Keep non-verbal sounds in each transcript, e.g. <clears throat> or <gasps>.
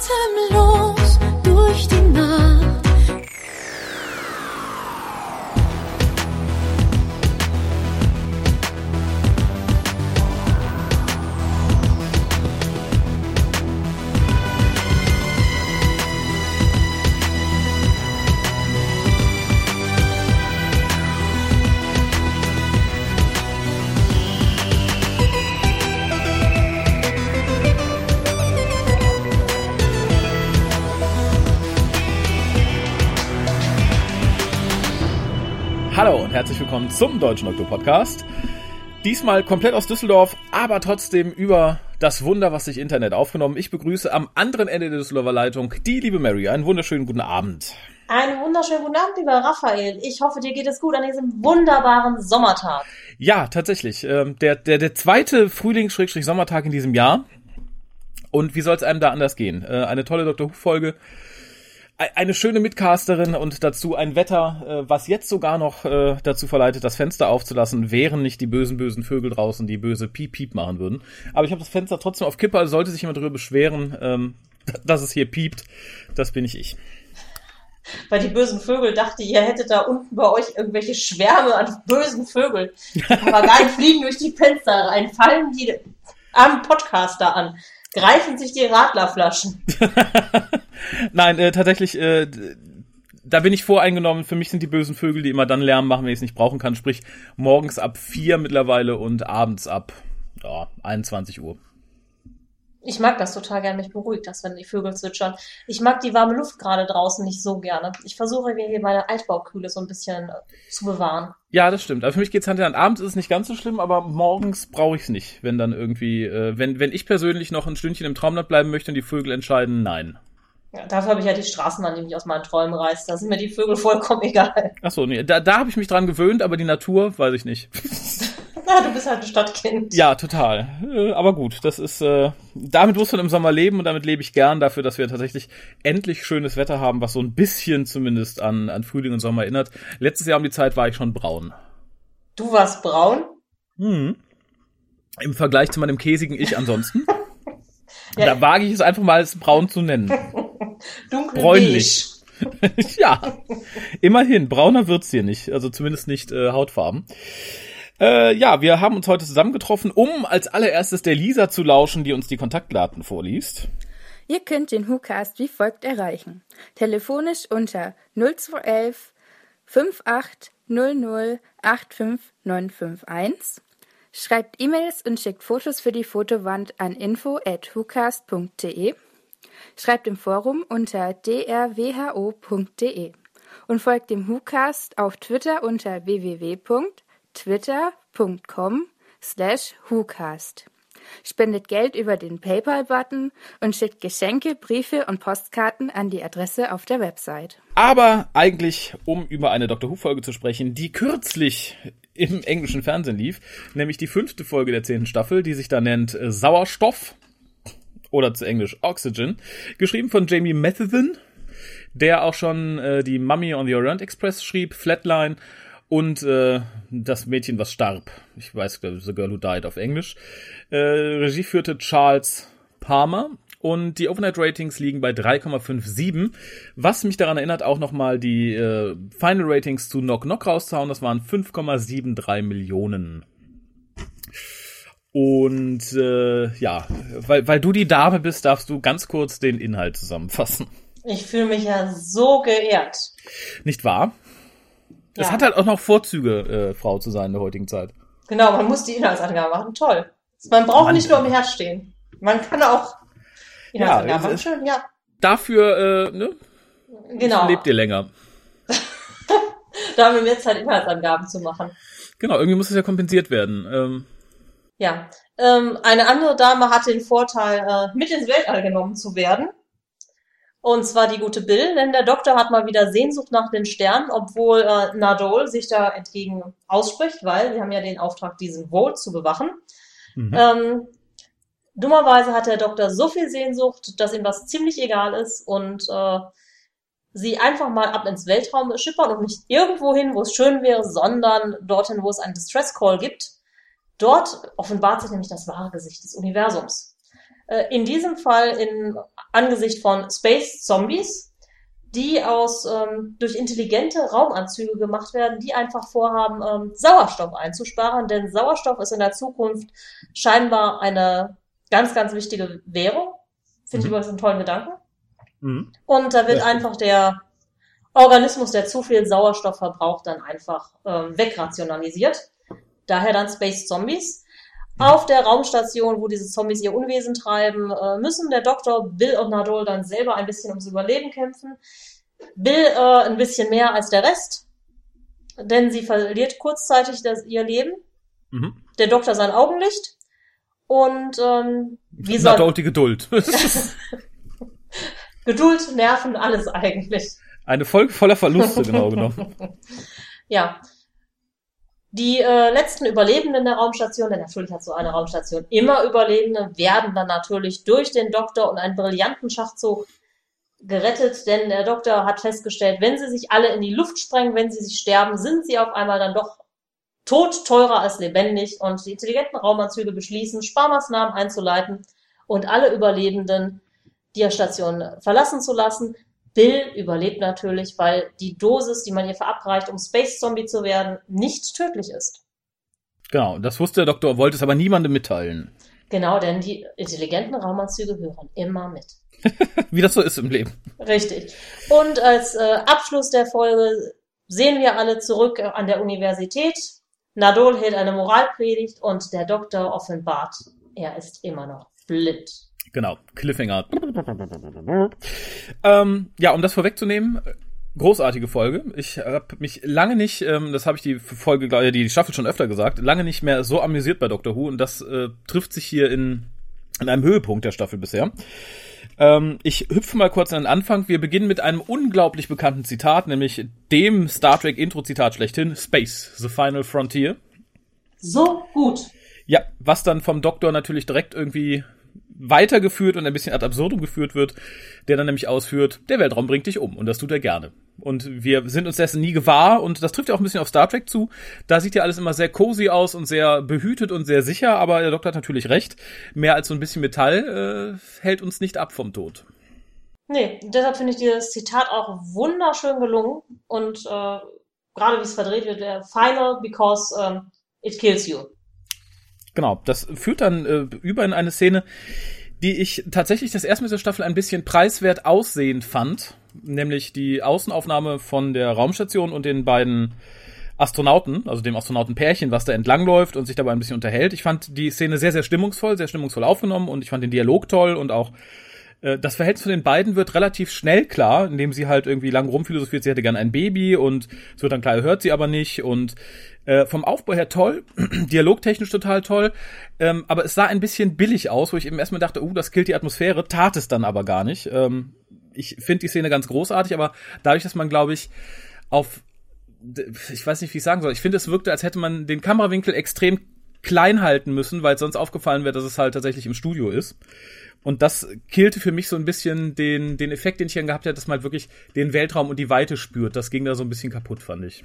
time, alone. Willkommen zum Deutschen Doktor Podcast. Diesmal komplett aus Düsseldorf, aber trotzdem über das Wunder, was sich Internet aufgenommen. Ich begrüße am anderen Ende der Düsseldorfer Leitung die liebe Mary. Einen wunderschönen guten Abend. Einen wunderschönen guten Abend, lieber Raphael. Ich hoffe, dir geht es gut an diesem wunderbaren Sommertag. Ja, tatsächlich. Ähm, der, der, der zweite Frühlings-Sommertag in diesem Jahr. Und wie soll es einem da anders gehen? Äh, eine tolle Dr. Who-Folge. Ei- Eine schöne Mitcasterin und dazu ein Wetter, äh, was jetzt sogar noch äh, dazu verleitet, das Fenster aufzulassen, wären nicht die bösen, bösen Vögel draußen, die böse Piep-Piep machen würden. Aber ich habe das Fenster trotzdem auf Kippe, also sollte sich jemand darüber beschweren, ähm, <laughs> dass es hier piept, das bin ich ich. Weil die bösen Vögel dachte, ihr hättet da unten bei euch irgendwelche Schwärme an bösen Vögeln. Aber nein, <laughs> fliegen durch die Fenster rein, fallen die am Podcaster an, greifen sich die Radlerflaschen. <laughs> Nein, äh, tatsächlich, äh, da bin ich voreingenommen. Für mich sind die bösen Vögel, die immer dann Lärm machen, wenn ich es nicht brauchen kann. Sprich, morgens ab vier mittlerweile und abends ab ja, 21 Uhr. Ich mag das total gerne, mich beruhigt das, wenn die Vögel zwitschern. Ich mag die warme Luft gerade draußen nicht so gerne. Ich versuche mir hier meine Altbaukühle so ein bisschen äh, zu bewahren. Ja, das stimmt. Aber für mich geht's Hand in Hand. Abends ist es nicht ganz so schlimm, aber morgens brauche ich es nicht. Wenn dann irgendwie, äh, wenn, wenn ich persönlich noch ein Stündchen im Traumland bleiben möchte und die Vögel entscheiden, nein. Ja, dafür habe ich ja die Straßenbahn, die mich aus meinen Träumen reißt. Da sind mir die Vögel vollkommen <laughs> egal. Ach so, nee, da, da habe ich mich dran gewöhnt, aber die Natur weiß ich nicht. <laughs> Na, <laughs> du bist halt ein Stadtkind. Ja, total. Äh, aber gut, das ist, äh, damit muss man im Sommer leben und damit lebe ich gern dafür, dass wir tatsächlich endlich schönes Wetter haben, was so ein bisschen zumindest an, an Frühling und Sommer erinnert. Letztes Jahr um die Zeit war ich schon braun. Du warst braun. Mhm. Im Vergleich zu meinem käsigen Ich ansonsten. <laughs> Ja. Da wage ich es einfach mal als braun zu nennen. <laughs> Dunkel Bräunlich. ja, immerhin. Brauner wird's hier nicht. Also zumindest nicht äh, Hautfarben. Äh, ja, wir haben uns heute zusammengetroffen, um als allererstes der Lisa zu lauschen, die uns die Kontaktdaten vorliest. Ihr könnt den WhoCast wie folgt erreichen. Telefonisch unter 0211 5800 85951. Schreibt E-Mails und schickt Fotos für die Fotowand an info at whocast.de. Schreibt im Forum unter drwho.de und folgt dem WhoCast auf Twitter unter www.twitter.com slash WhoCast. Spendet Geld über den PayPal-Button und schickt Geschenke, Briefe und Postkarten an die Adresse auf der Website. Aber eigentlich, um über eine Doctor Who-Folge zu sprechen, die kürzlich im englischen Fernsehen lief, nämlich die fünfte Folge der zehnten Staffel, die sich da nennt äh, Sauerstoff oder zu Englisch Oxygen, geschrieben von Jamie Matheson, der auch schon äh, die Mummy on the Orient Express schrieb, Flatline und äh, das Mädchen, was starb. Ich weiß, ich, The Girl Who Died auf Englisch. Äh, Regie führte Charles Palmer und die Overnight Ratings liegen bei 3,57, was mich daran erinnert, auch nochmal die äh, Final Ratings zu Knock Knock rauszuhauen. Das waren 5,73 Millionen. Und äh, ja, weil, weil du die Dame bist, darfst du ganz kurz den Inhalt zusammenfassen. Ich fühle mich ja so geehrt. Nicht wahr? Es Ja. hat halt auch noch Vorzüge, äh, Frau zu sein in der heutigen Zeit. Genau, man muss die Inhaltsangabe machen. Toll. Man braucht Mann. nicht nur im Herz stehen. Man kann auch Inhaltsangabe es machen. ist- Schön, ja. Dafür, äh, ne, Genau. lebt ihr länger. <laughs> Da haben wir mehr Zeit, Inhaltsangaben zu machen. Genau, irgendwie muss es ja kompensiert werden. Ähm, Ja. Ähm, eine andere Dame hat den Vorteil, äh, mit ins Weltall genommen zu werden. Und zwar die gute Bill, denn der Doktor hat mal wieder Sehnsucht nach den Sternen, obwohl äh, Nadol sich da entgegen ausspricht, weil sie haben ja den Auftrag, diesen Vault zu bewachen. mhm. Ähm, dummerweise hat der Doktor so viel Sehnsucht, dass ihm das ziemlich egal ist und äh, sie einfach mal ab ins Weltraum schippern und nicht irgendwo hin, wo es schön wäre, sondern dorthin, wo es einen Distress Call gibt. Dort offenbart sich nämlich das wahre Gesicht des Universums. Äh, in diesem Fall in Angesicht von Space Zombies, die aus ähm, durch intelligente Raumanzüge gemacht werden, die einfach vorhaben, ähm, Sauerstoff einzusparen, denn Sauerstoff ist in der Zukunft scheinbar eine ganz, ganz wichtige Währung. Finde ich Mhm. übrigens einen tollen Gedanken. Mhm. Und da wird Ja. einfach der Organismus, der zu viel Sauerstoff verbraucht, dann einfach ähm, wegrationalisiert. Daher dann Space Zombies. Auf der Raumstation, wo diese Zombies ihr Unwesen treiben, äh, müssen der Doktor, Bill und Nadol dann selber ein bisschen ums Überleben kämpfen. Bill äh, ein bisschen mehr als der Rest, denn sie verliert kurzzeitig das, ihr Leben. Mhm. Der Doktor sein Augenlicht. Und ähm, wie soll Nadol die Geduld. <laughs> Geduld, Nerven, alles eigentlich. Eine Folge voller Verluste, genau genommen. <laughs> Ja. Die äh, letzten Überlebenden der Raumstation, denn natürlich hat so eine Raumstation immer Überlebende, werden dann natürlich durch den Doktor und einen brillanten Schachzug gerettet, denn der Doktor hat festgestellt, wenn sie sich alle in die Luft sprengen, wenn sie sich sterben, sind sie auf einmal dann doch tot teurer als lebendig und die intelligenten Raumanzüge beschließen, Sparmaßnahmen einzuleiten und alle Überlebenden die Station verlassen zu lassen. Bill überlebt natürlich, weil die Dosis, die man ihr verabreicht, um Space Zombie zu werden, nicht tödlich ist. Genau, das wusste der Doktor, wollte es aber niemandem mitteilen. Genau, denn die intelligenten Raumanzüge hören immer mit. <laughs> Wie das so ist im Leben. Richtig. Und als äh, Abschluss der Folge sehen wir alle zurück an der Universität. Nadol hält eine Moralpredigt und der Doktor offenbart, er ist immer noch blind. Genau, Cliffhanger. Ähm, ja, um das vorwegzunehmen, großartige Folge. Ich habe mich lange nicht, ähm, das habe ich die Folge, die Staffel schon öfter gesagt, lange nicht mehr so amüsiert bei Doctor Who und das äh, trifft sich hier in, in einem Höhepunkt der Staffel bisher. Ähm, ich hüpfe mal kurz an den Anfang. Wir beginnen mit einem unglaublich bekannten Zitat, nämlich dem Star Trek Intro-Zitat schlechthin, Space, the final frontier. So gut. Ja, was dann vom Doktor natürlich direkt irgendwie weitergeführt und ein bisschen ad absurdum geführt wird, der dann nämlich ausführt, der Weltraum bringt dich um und das tut er gerne. Und wir sind uns dessen nie gewahr und das trifft ja auch ein bisschen auf Star Trek zu. Da sieht ja alles immer sehr cozy aus und sehr behütet und sehr sicher, aber der Doktor hat natürlich recht. Mehr als so ein bisschen Metall äh, hält uns nicht ab vom Tod. Nee, deshalb finde ich dieses Zitat auch wunderschön gelungen und äh, gerade wie es verdreht wird, der final because ähm, it kills you. Genau, das führt dann äh, über in eine Szene, die ich tatsächlich das erste Mal dieser Staffel ein bisschen preiswert aussehend fand, nämlich die Außenaufnahme von der Raumstation und den beiden Astronauten, also dem Astronautenpärchen, was da entlangläuft und sich dabei ein bisschen unterhält. Ich fand die Szene sehr, sehr stimmungsvoll, sehr stimmungsvoll aufgenommen und ich fand den Dialog toll und auch äh, das Verhältnis von den beiden wird relativ schnell klar, indem sie halt irgendwie lang rumphilosophiert, sie hätte gern ein Baby und es wird dann klar, hört sie aber nicht und äh, vom Aufbau her toll, <clears throat> dialogtechnisch total toll, ähm, aber es sah ein bisschen billig aus, wo ich eben erstmal dachte, uh, das killt die Atmosphäre, tat es dann aber gar nicht. Ähm, ich finde die Szene ganz großartig, aber dadurch, dass man, glaube ich, auf ich weiß nicht, wie ich sagen soll. Ich finde, es wirkte, als hätte man den Kamerawinkel extrem klein halten müssen, weil sonst aufgefallen wäre, dass es halt tatsächlich im Studio ist. Und das killte für mich so ein bisschen den, den Effekt, den ich dann gehabt hätte, dass man halt wirklich den Weltraum und die Weite spürt. Das ging da so ein bisschen kaputt, fand ich.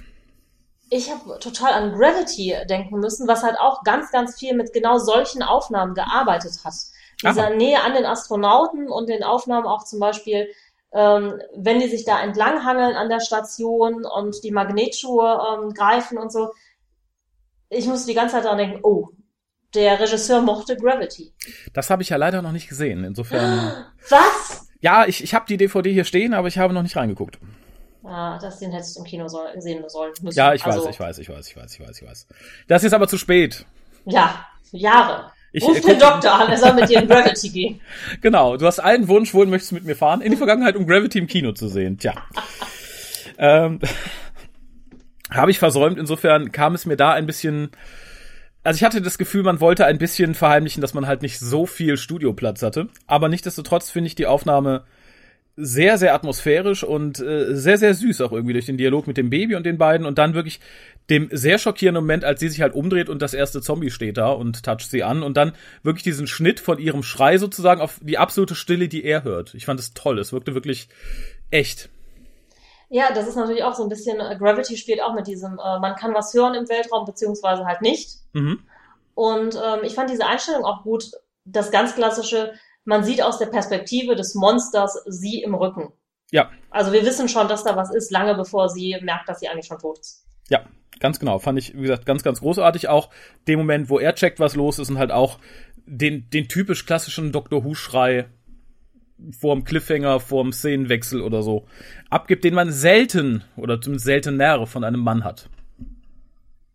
Ich habe total an Gravity denken müssen, was halt auch ganz, ganz viel mit genau solchen Aufnahmen gearbeitet hat. Dieser Aha. Nähe an den Astronauten und den Aufnahmen auch zum Beispiel, ähm, wenn die sich da entlanghangeln an der Station und die Magnetschuhe ähm, greifen und so. Ich musste die ganze Zeit daran denken, oh, der Regisseur mochte Gravity. Das habe ich ja leider noch nicht gesehen. Insofern. <gasps> Was? Ja, ich, ich habe die DVD hier stehen, aber ich habe noch nicht reingeguckt. Ah, das den hättest du im Kino soll, sehen sollen müssen. Ja, ich Also, weiß, ich weiß, ich weiß, ich weiß, ich weiß, ich weiß. Das ist aber zu spät. Ja, Jahre. Ich, Ruf äh, den Doktor an, er soll mit dir in Gravity gehen. <laughs> Genau, du hast einen Wunsch, wohin möchtest du mit mir fahren? In die Vergangenheit, um Gravity im Kino zu sehen. Tja. <laughs> ähm, Habe ich versäumt, insofern kam es mir da ein bisschen. Also ich hatte das Gefühl, man wollte ein bisschen verheimlichen, dass man halt nicht so viel Studioplatz hatte. Aber nichtsdestotrotz finde ich die Aufnahme sehr, sehr atmosphärisch und äh, sehr, sehr süß auch irgendwie durch den Dialog mit dem Baby und den beiden und dann wirklich dem sehr schockierenden Moment, als sie sich halt umdreht und das erste Zombie steht da und toucht sie an und dann wirklich diesen Schnitt von ihrem Schrei sozusagen auf die absolute Stille, die er hört. Ich fand es toll. Es wirkte wirklich echt. Ja, das ist natürlich auch so ein bisschen, äh, Gravity spielt auch mit diesem, äh, man kann was hören im Weltraum, beziehungsweise halt nicht. Mhm. Und ähm, ich fand diese Einstellung auch gut, das ganz klassische, man sieht aus der Perspektive des Monsters sie im Rücken. Ja. Also wir wissen schon, dass da was ist, lange bevor sie merkt, dass sie eigentlich schon tot ist. Ja, ganz genau. Fand ich, wie gesagt, ganz, ganz großartig. Auch dem Moment, wo er checkt, was los ist und halt auch den, den typisch klassischen Dr. Who-Schrei vorm Cliffhanger, vorm Szenenwechsel oder so abgibt, den man selten oder zumindest seltener von einem Mann hat.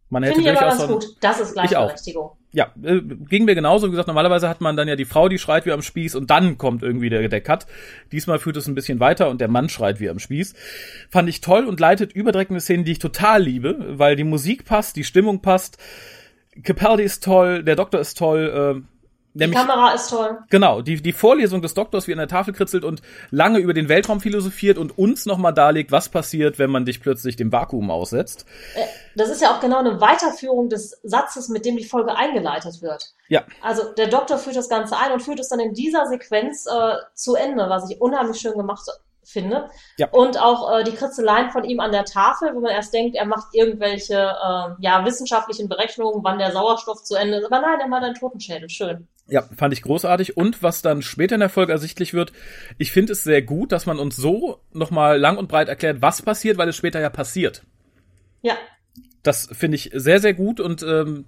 Man hätte Finde ich aber ganz gut. Das ist Gleichberechtigung. Ja, äh, ging mir genauso. Wie gesagt, normalerweise hat man dann ja die Frau, die schreit wie am Spieß und dann kommt irgendwie der, der Cut. Diesmal führt es ein bisschen weiter und der Mann schreit wie am Spieß. Fand ich toll und leitet überdreckende Szenen, die ich total liebe, weil die Musik passt, die Stimmung passt. Capaldi ist toll, der Doktor ist toll, äh, Nämlich, die Kamera ist toll. Genau, die, die Vorlesung des Doktors, wie an der Tafel kritzelt und lange über den Weltraum philosophiert und uns nochmal darlegt, was passiert, wenn man dich plötzlich dem Vakuum aussetzt. Äh, das ist ja auch genau eine Weiterführung des Satzes, mit dem die Folge eingeleitet wird. Ja. Also der Doktor führt das Ganze ein und führt es dann in dieser Sequenz äh, zu Ende, was ich unheimlich schön gemacht finde. Ja. Und auch äh, die Kritzeleien von ihm an der Tafel, wo man erst denkt, er macht irgendwelche äh, ja, wissenschaftlichen Berechnungen, wann der Sauerstoff zu Ende ist. Aber nein, er macht einen Totenschädel. Schön. Ja, fand ich großartig. Und was dann später in der Folge ersichtlich wird, ich finde es sehr gut, dass man uns so nochmal lang und breit erklärt, was passiert, weil es später ja passiert. Ja. Das finde ich sehr, sehr gut und ähm,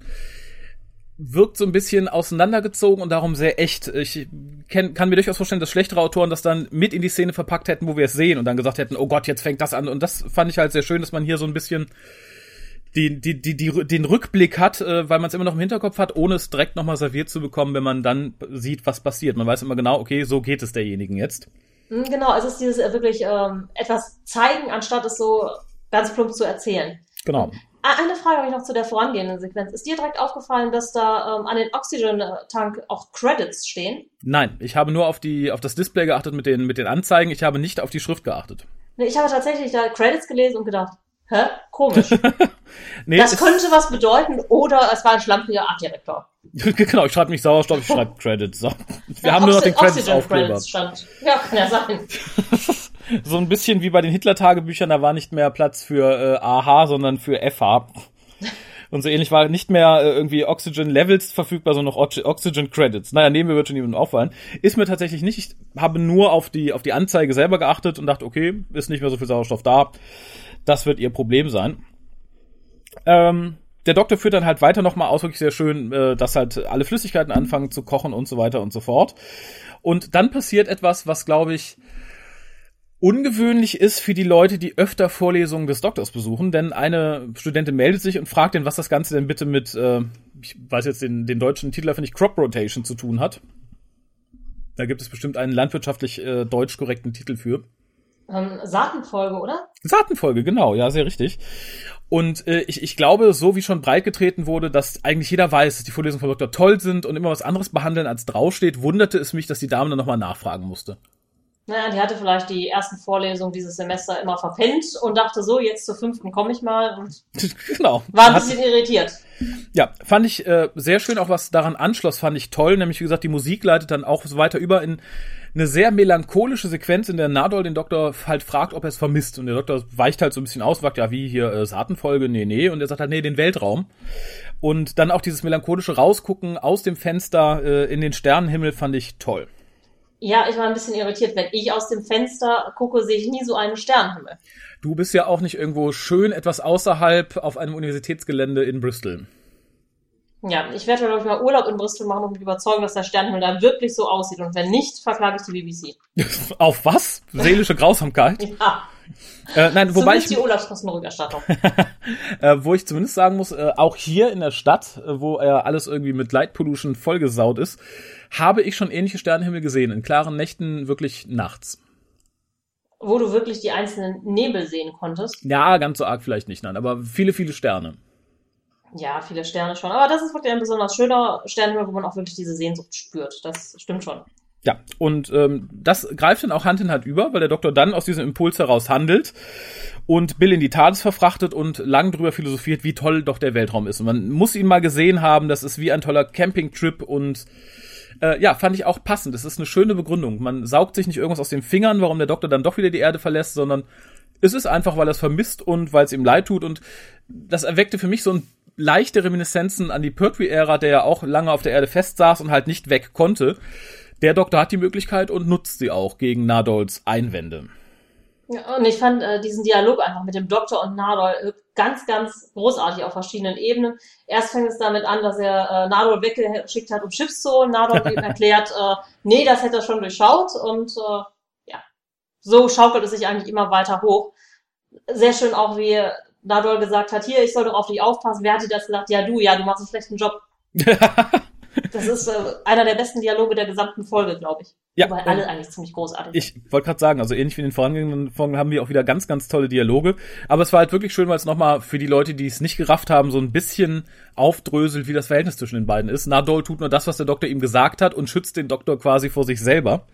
wirkt so ein bisschen auseinandergezogen und darum sehr echt. Ich kenn, kann mir durchaus vorstellen, dass schlechtere Autoren das dann mit in die Szene verpackt hätten, wo wir es sehen und dann gesagt hätten, oh Gott, jetzt fängt das an. Und das fand ich halt sehr schön, dass man hier so ein bisschen die, die, die, die, den Rückblick hat, äh, weil man es immer noch im Hinterkopf hat, ohne es direkt nochmal serviert zu bekommen, wenn man dann sieht, was passiert. Man weiß immer genau, okay, so geht es derjenigen jetzt. Hm, genau, also es ist dieses äh, wirklich ähm, etwas zeigen, anstatt es so ganz plump zu erzählen. Genau. Eine Frage habe ich noch zu der vorangehenden Sequenz. Ist dir direkt aufgefallen, dass da ähm, an den Oxygen-Tank auch Credits stehen? Nein, ich habe nur auf die auf das Display geachtet mit den mit den Anzeigen. Ich habe nicht auf die Schrift geachtet. Nee, ich habe tatsächlich da Credits gelesen und gedacht, hä, komisch. <laughs> nee, das könnte was bedeuten oder es war ein schlampiger Artdirektor. <laughs> genau, ich schreibe nicht Sauerstoff, ich schreibe Credits. So. Wir ja, haben nur noch den Credits Aufkleber. Ja, kann ja sein. <laughs> so ein bisschen wie bei den Hitler-Tagebüchern, da war nicht mehr Platz für äh, AH, sondern für FH. Und so ähnlich war nicht mehr äh, irgendwie Oxygen Levels verfügbar, sondern noch Oxygen Credits. Naja, neben mir wird schon jemand auffallen. Ist mir tatsächlich nicht. Ich habe nur auf die, auf die Anzeige selber geachtet und dachte, okay, ist nicht mehr so viel Sauerstoff da. Das wird ihr Problem sein. Ähm, der Doktor führt dann halt weiter nochmal aus, wirklich sehr schön, äh, dass halt alle Flüssigkeiten anfangen zu kochen und so weiter und so fort. Und dann passiert etwas, was, glaube ich, ungewöhnlich ist für die Leute, die öfter Vorlesungen des Doktors besuchen, denn eine Studentin meldet sich und fragt ihn, was das Ganze denn bitte mit, äh, ich weiß jetzt den, den deutschen Titel, finde ich, Crop Rotation zu tun hat. Da gibt es bestimmt einen landwirtschaftlich äh, deutsch korrekten Titel für. Ähm, Saatenfolge, oder? Saatenfolge, genau, ja, sehr richtig. Und äh, ich, ich glaube, so wie schon breitgetreten wurde, dass eigentlich jeder weiß, dass die Vorlesungen von Dr. toll sind und immer was anderes behandeln, als draufsteht, wunderte es mich, dass die Dame dann nochmal nachfragen musste. Naja, die hatte vielleicht die ersten Vorlesungen dieses Semester immer verpennt und dachte so, jetzt zur fünften komme ich mal und <laughs> genau. war ein bisschen irritiert. Ja, fand ich äh, sehr schön, auch was daran anschloss, fand ich toll, nämlich wie gesagt, die Musik leitet dann auch so weiter über in eine sehr melancholische Sequenz, in der Nadol den Doktor halt fragt, ob er es vermisst. Und der Doktor weicht halt so ein bisschen aus, sagt, ja, wie hier äh, Saatenfolge, nee, nee. Und er sagt halt, nee, den Weltraum. Und dann auch dieses melancholische Rausgucken aus dem Fenster äh, in den Sternenhimmel fand ich toll. Ja, ich war ein bisschen irritiert. Wenn ich aus dem Fenster gucke, sehe ich nie so einen Sternenhimmel. Du bist ja auch nicht irgendwo schön etwas außerhalb auf einem Universitätsgelände in Bristol. Ja, ich werde, glaube ich, mal Urlaub in Bristol machen, um mich überzeugen, dass der Sternenhimmel da wirklich so aussieht. Und wenn nicht, verklage ich die BBC. <laughs> Auf was? Seelische Grausamkeit? ja. Äh, nein, wobei ich die Urlaubskostenrückerstattung. <laughs> äh, wo ich zumindest sagen muss, äh, auch hier in der Stadt, äh, wo er alles irgendwie mit Light Pollution vollgesaut ist, habe ich schon ähnliche Sternenhimmel gesehen. In klaren Nächten wirklich nachts. Wo du wirklich die einzelnen Nebel sehen konntest? Ja, ganz so arg vielleicht nicht, nein, aber viele, viele Sterne. Ja, viele Sterne schon. Aber das ist wirklich ein besonders schöner Sternenhimmel, wo man auch wirklich diese Sehnsucht spürt. Das stimmt schon. Ja, und ähm, das greift dann auch Hand in Hand über, weil der Doktor dann aus diesem Impuls heraus handelt und Bill in die TARDIS verfrachtet und lang drüber philosophiert, wie toll doch der Weltraum ist. Und man muss ihn mal gesehen haben, das ist wie ein toller Campingtrip und äh, ja, fand ich auch passend. Das ist eine schöne Begründung. Man saugt sich nicht irgendwas aus den Fingern, warum der Doktor dann doch wieder die Erde verlässt, sondern es ist einfach, weil er es vermisst und weil es ihm leid tut und das erweckte für mich so ein leichte Reminiszenzen an die Pertwee-Ära, der ja auch lange auf der Erde festsaß und halt nicht weg konnte. der Doktor hat die Möglichkeit und nutzt sie auch gegen Nadols Einwände. Ja, und ich fand äh, diesen Dialog einfach mit dem Doktor und Nadol äh, ganz, ganz großartig auf verschiedenen Ebenen. Erst fängt es damit an, dass er äh, Nadol weggeschickt hat, um Chips zu holen. Nadol <laughs> erklärt, äh, nee, das hätte er schon durchschaut. Und äh, ja, so schaukelt es sich eigentlich immer weiter hoch. Sehr schön auch, wie Nadol gesagt hat, hier, ich soll doch auf dich aufpassen. Wer hat dir das gesagt? Ja, du, ja, du machst einen schlechten Job. <laughs> Das ist äh, einer der besten Dialoge der gesamten Folge, glaube ich. Ja, Weil alle eigentlich ziemlich großartig Ich wollte gerade sagen, also ähnlich wie in den vorangegangenen Folgen haben wir auch wieder ganz, ganz tolle Dialoge. Aber es war halt wirklich schön, weil es nochmal für die Leute, die es nicht gerafft haben, so ein bisschen aufdröselt, wie das Verhältnis zwischen den beiden ist. Nadol tut nur das, was der Doktor ihm gesagt hat und schützt den Doktor quasi vor sich selber.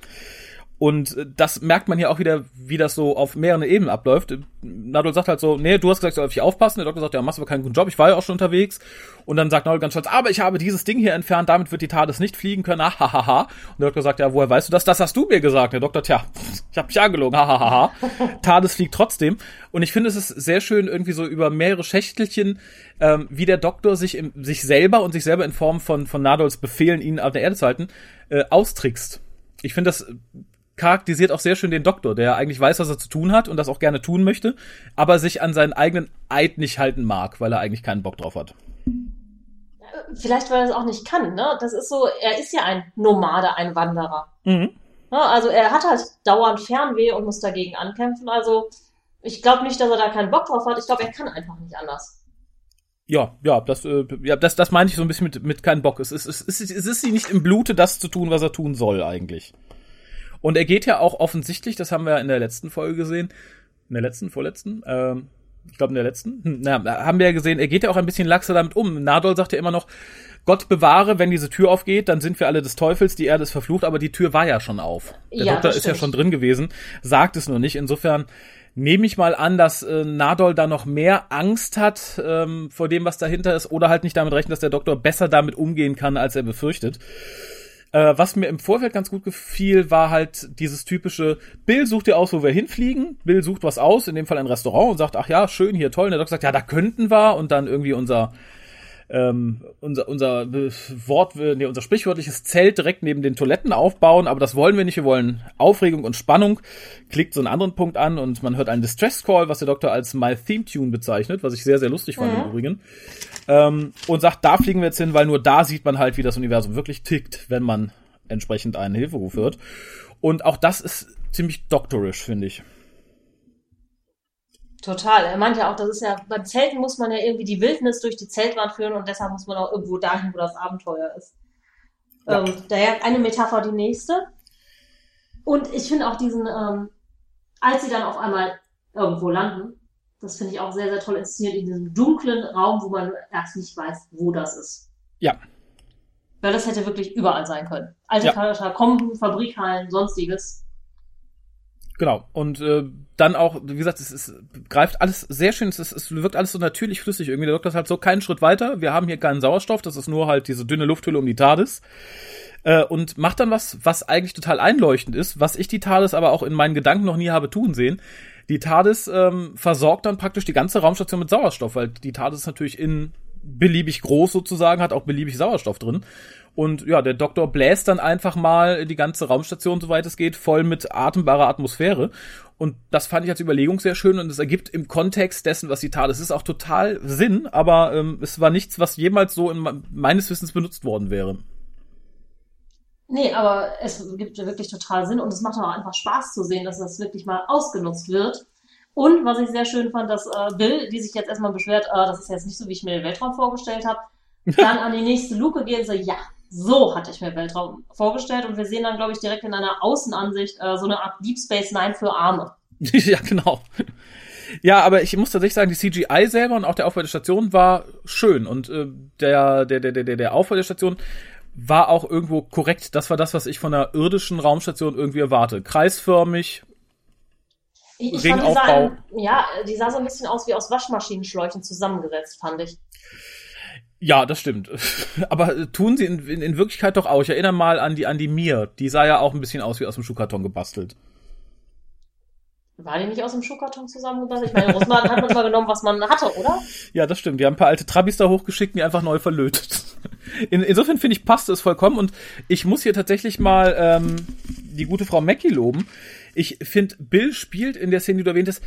Und äh, das merkt man hier auch wieder, wie das so auf mehreren Ebenen abläuft. Nadol sagt halt so, nee, du hast gesagt, soll auf dich aufpassen. Der Doktor sagt, ja, machst aber keinen guten Job, ich war ja auch schon unterwegs. Und dann sagt Nadol ganz stolz, aber ich habe dieses Ding hier entfernt, damit wird die TARDIS nicht fliegen können, hahaha. Und der Doktor sagt, ja, woher weißt du das? Das hast du mir gesagt. Der Doktor, tja, <laughs> ich hab dich angelogen, hahaha. <laughs> TARDIS fliegt trotzdem. Und ich finde, es ist sehr schön irgendwie so über mehrere Schächtelchen, ähm, wie der Doktor sich, im, sich selber und sich selber in Form von, von Nadols Befehlen, ihn auf der Erde zu halten, äh, austrickst. Ich finde, das charakterisiert auch sehr schön den Doktor, der eigentlich weiß, was er zu tun hat und das auch gerne tun möchte, aber sich an seinen eigenen Eid nicht halten mag, weil er eigentlich keinen Bock drauf hat. Vielleicht, weil er es auch nicht kann, ne? Das ist so, er ist ja ein Nomade, ein Wanderer. Mhm. Ne? Also er hat halt dauernd Fernweh und muss dagegen ankämpfen. Also ich glaube nicht, dass er da keinen Bock drauf hat. Ich glaube, er kann einfach nicht anders. Ja, ja, das, äh, ja, das, das meine ich so ein bisschen mit, mit keinen Bock. Es ist, es ist, es ist sie nicht im Blute, das zu tun, was er tun soll eigentlich. Und er geht ja auch offensichtlich, das haben wir in der letzten Folge gesehen, in der letzten, vorletzten, ähm, ich glaube in der letzten, hm, na, haben wir ja gesehen, er geht ja auch ein bisschen laxer damit um. Nadol sagt ja immer noch, Gott bewahre, wenn diese Tür aufgeht, dann sind wir alle des Teufels, die Erde ist verflucht, aber die Tür war ja schon auf. Der Ja, Doktor ist ja schon drin gewesen, sagt es nur nicht. Insofern nehme ich mal an, dass äh, Nadol da noch mehr Angst hat ähm, vor dem, was dahinter ist, oder halt nicht damit rechnet, dass der Doktor besser damit umgehen kann, als er befürchtet. Äh, was mir im Vorfeld ganz gut gefiel, war halt dieses typische, Bill sucht dir aus, wo wir hinfliegen. Bill sucht was aus, in dem Fall ein Restaurant und sagt, ach ja, schön, hier toll. Und der Doktor sagt, ja, da könnten wir. Und dann irgendwie unser, ähm, unser, unser äh, Wort, äh, nee, unser sprichwörtliches Zelt direkt neben den Toiletten aufbauen. Aber das wollen wir nicht. Wir wollen Aufregung und Spannung. Klickt so einen anderen Punkt an und man hört einen Distress Call, was der Doktor als My Theme Tune bezeichnet, was ich sehr, sehr lustig fand im Übrigen ähm, und sagt, da fliegen wir jetzt hin, weil nur da sieht man halt, wie das Universum wirklich tickt, wenn man entsprechend einen Hilferuf hört. Und auch das ist ziemlich doktorisch, finde ich. Total. Er meint ja auch, das ist ja, beim Zelten muss man ja irgendwie die Wildnis durch die Zeltwand führen und deshalb muss man auch irgendwo dahin, wo das Abenteuer ist. Ja. Ähm, daher eine Metapher die nächste. Und ich finde auch diesen, ähm, als sie dann auf einmal irgendwo landen, das finde ich auch sehr, sehr toll inszeniert in diesem dunklen Raum, wo man erst nicht weiß, wo das ist. Ja, Weil das hätte wirklich überall sein können. Alte Ja. Katakomben, Fabrikhallen, sonstiges. Genau. Und äh, dann auch, wie gesagt, es, es greift alles sehr schön, es, ist, es wirkt alles so natürlich flüssig irgendwie. Der Doktor ist halt so keinen Schritt weiter. Wir haben hier keinen Sauerstoff, das ist nur halt diese dünne Lufthülle um die TARDIS. Äh, und macht dann was, was eigentlich total einleuchtend ist, was ich die TARDIS aber auch in meinen Gedanken noch nie habe tun sehen. Die TARDIS ähm, versorgt dann praktisch die ganze Raumstation mit Sauerstoff, weil die TARDIS natürlich in beliebig groß sozusagen, hat auch beliebig Sauerstoff drin. Und ja, der Doktor bläst dann einfach mal die ganze Raumstation, soweit es geht, voll mit atembarer Atmosphäre. Und das fand ich als Überlegung sehr schön und es ergibt im Kontext dessen, was die TARDIS ist, auch total Sinn, aber ähm, es war nichts, was jemals so in me- meines Wissens benutzt worden wäre. Nee, aber es gibt wirklich total Sinn und es macht auch einfach Spaß zu sehen, dass das wirklich mal ausgenutzt wird. Und was ich sehr schön fand, dass äh, Bill, die sich jetzt erstmal beschwert, äh, das ist jetzt nicht so, wie ich mir den Weltraum vorgestellt habe, <laughs> dann an die nächste Luke geht und so, ja, so hatte ich mir Weltraum vorgestellt. Und wir sehen dann, glaube ich, direkt in einer Außenansicht äh, so eine Art Deep Space Nine für Arme. <laughs> ja, genau. Ja, aber ich muss tatsächlich sagen, die CGI selber und auch der Aufbau der Station war schön und äh, der, der, der, der, der Aufbau der Station war auch irgendwo korrekt. Das war das, was ich von einer irdischen Raumstation irgendwie erwarte. Kreisförmig, Ich, ich fand, die sah, Ringaufbau. ja, die sah so ein bisschen aus wie aus Waschmaschinenschläuchen zusammengesetzt, fand ich. Ja, das stimmt. <laughs> Aber äh, tun sie in, in, in Wirklichkeit doch auch. Ich erinnere mal an die, an die Mir. Die sah ja auch ein bisschen aus wie aus dem Schuhkarton gebastelt. War die nicht aus dem Schuhkarton zusammengebastelt? Ich meine, in Russland hat man mal genommen, was man hatte, oder? Ja, das stimmt. Die haben ein paar alte Trabis da hochgeschickt und die einfach neu verlötet. <laughs> In, insofern finde ich, passt es vollkommen und ich muss hier tatsächlich mal ähm, die gute Frau Mackie loben. Ich finde, Bill spielt in der Szene, die du erwähnt hast,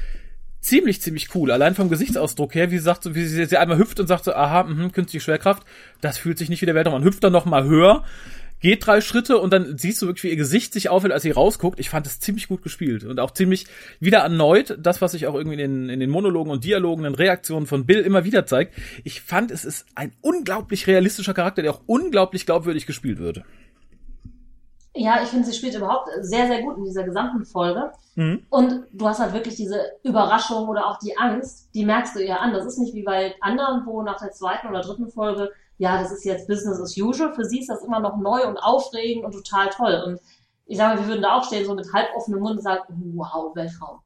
ziemlich, ziemlich cool. Allein vom Gesichtsausdruck her, wie sie sagt, so, wie sie, sie einmal hüpft und sagt so, aha, mh, künstliche Schwerkraft, das fühlt sich nicht wie der Weltraum an. Hüpft dann noch mal höher, geht drei Schritte und dann siehst du wirklich, wie ihr Gesicht sich aufhält, als sie rausguckt. Ich fand es ziemlich gut gespielt und auch ziemlich wieder erneut das, was sich auch irgendwie in den, in den Monologen und Dialogen und Reaktionen von Bill immer wieder zeigt. Ich fand, es ist ein unglaublich realistischer Charakter, der auch unglaublich glaubwürdig gespielt wird. Ja, ich finde, sie spielt überhaupt sehr, sehr gut in dieser gesamten Folge. Mhm. Und du hast halt wirklich diese Überraschung oder auch die Angst, die merkst du ihr an. Das ist nicht wie bei anderen, wo nach der zweiten oder dritten Folge, ja, das ist jetzt Business as usual. Für sie ist das immer noch neu und aufregend und total toll. Und ich sage mal, wir würden da auch stehen, so mit halb offenem Mund und sagen, wow, Weltraum.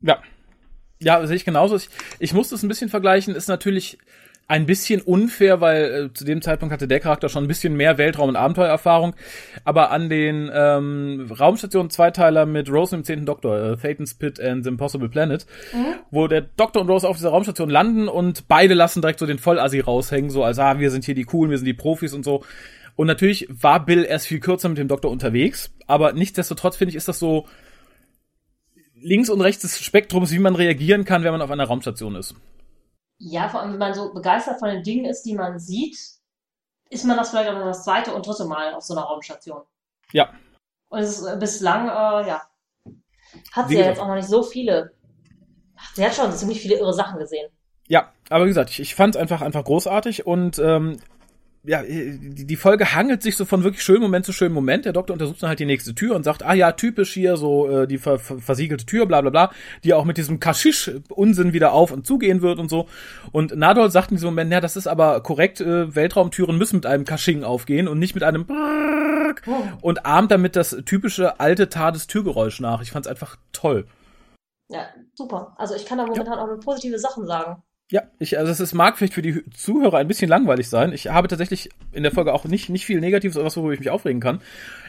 Ja. Ja, sehe ich genauso. Ich, ich muss das ein bisschen vergleichen. Ist natürlich ein bisschen unfair, weil äh, zu dem Zeitpunkt hatte der Charakter schon ein bisschen mehr Weltraum- und Abenteuererfahrung. Aber an den ähm, Raumstationen Zweiteiler mit Rose und dem zehnten Doktor, äh, Thatan's Pit and the Impossible Planet, wo der Doktor und Rose auf dieser Raumstation landen und beide lassen direkt so den Vollassi raushängen, so als, ah, wir sind hier die Coolen, wir sind die Profis und so. Und natürlich war Bill erst viel kürzer mit dem Doktor unterwegs, aber nichtsdestotrotz finde ich, ist das so links und rechts des Spektrums, wie man reagieren kann, wenn man auf einer Raumstation ist. Ja, vor allem, wenn man so begeistert von den Dingen ist, die man sieht, ist man das vielleicht auch noch das zweite und dritte Mal auf so einer Raumstation. Ja. Und es ist äh, bislang, äh, ja, hat sie ja jetzt auch noch nicht so viele. Ach, sie hat schon ziemlich viele irre Sachen gesehen. Ja, aber wie gesagt, ich, ich fand es einfach, einfach großartig und ähm, ja, die, die Folge hangelt sich so von wirklich schönem Moment zu schönem Moment. Der Doktor untersucht dann halt die nächste Tür und sagt, ah ja, typisch hier so äh, die ver, ver, versiegelte Tür, bla bla bla, die auch mit diesem Kaschisch-Unsinn wieder auf und zugehen wird und so. Und Nadol sagt in diesem Moment, ja, das ist aber korrekt, äh, Weltraumtüren müssen mit einem Kasching aufgehen und nicht mit einem und ahmt damit das typische alte TARDIS-Türgeräusch nach. Ich fand's einfach toll. Ja, super. Also ich kann da momentan auch nur positive Sachen sagen. Ja, ich, also es mag vielleicht für die Zuhörer ein bisschen langweilig sein. Ich habe tatsächlich in der Folge auch nicht, nicht viel Negatives oder was, worüber ich mich aufregen kann.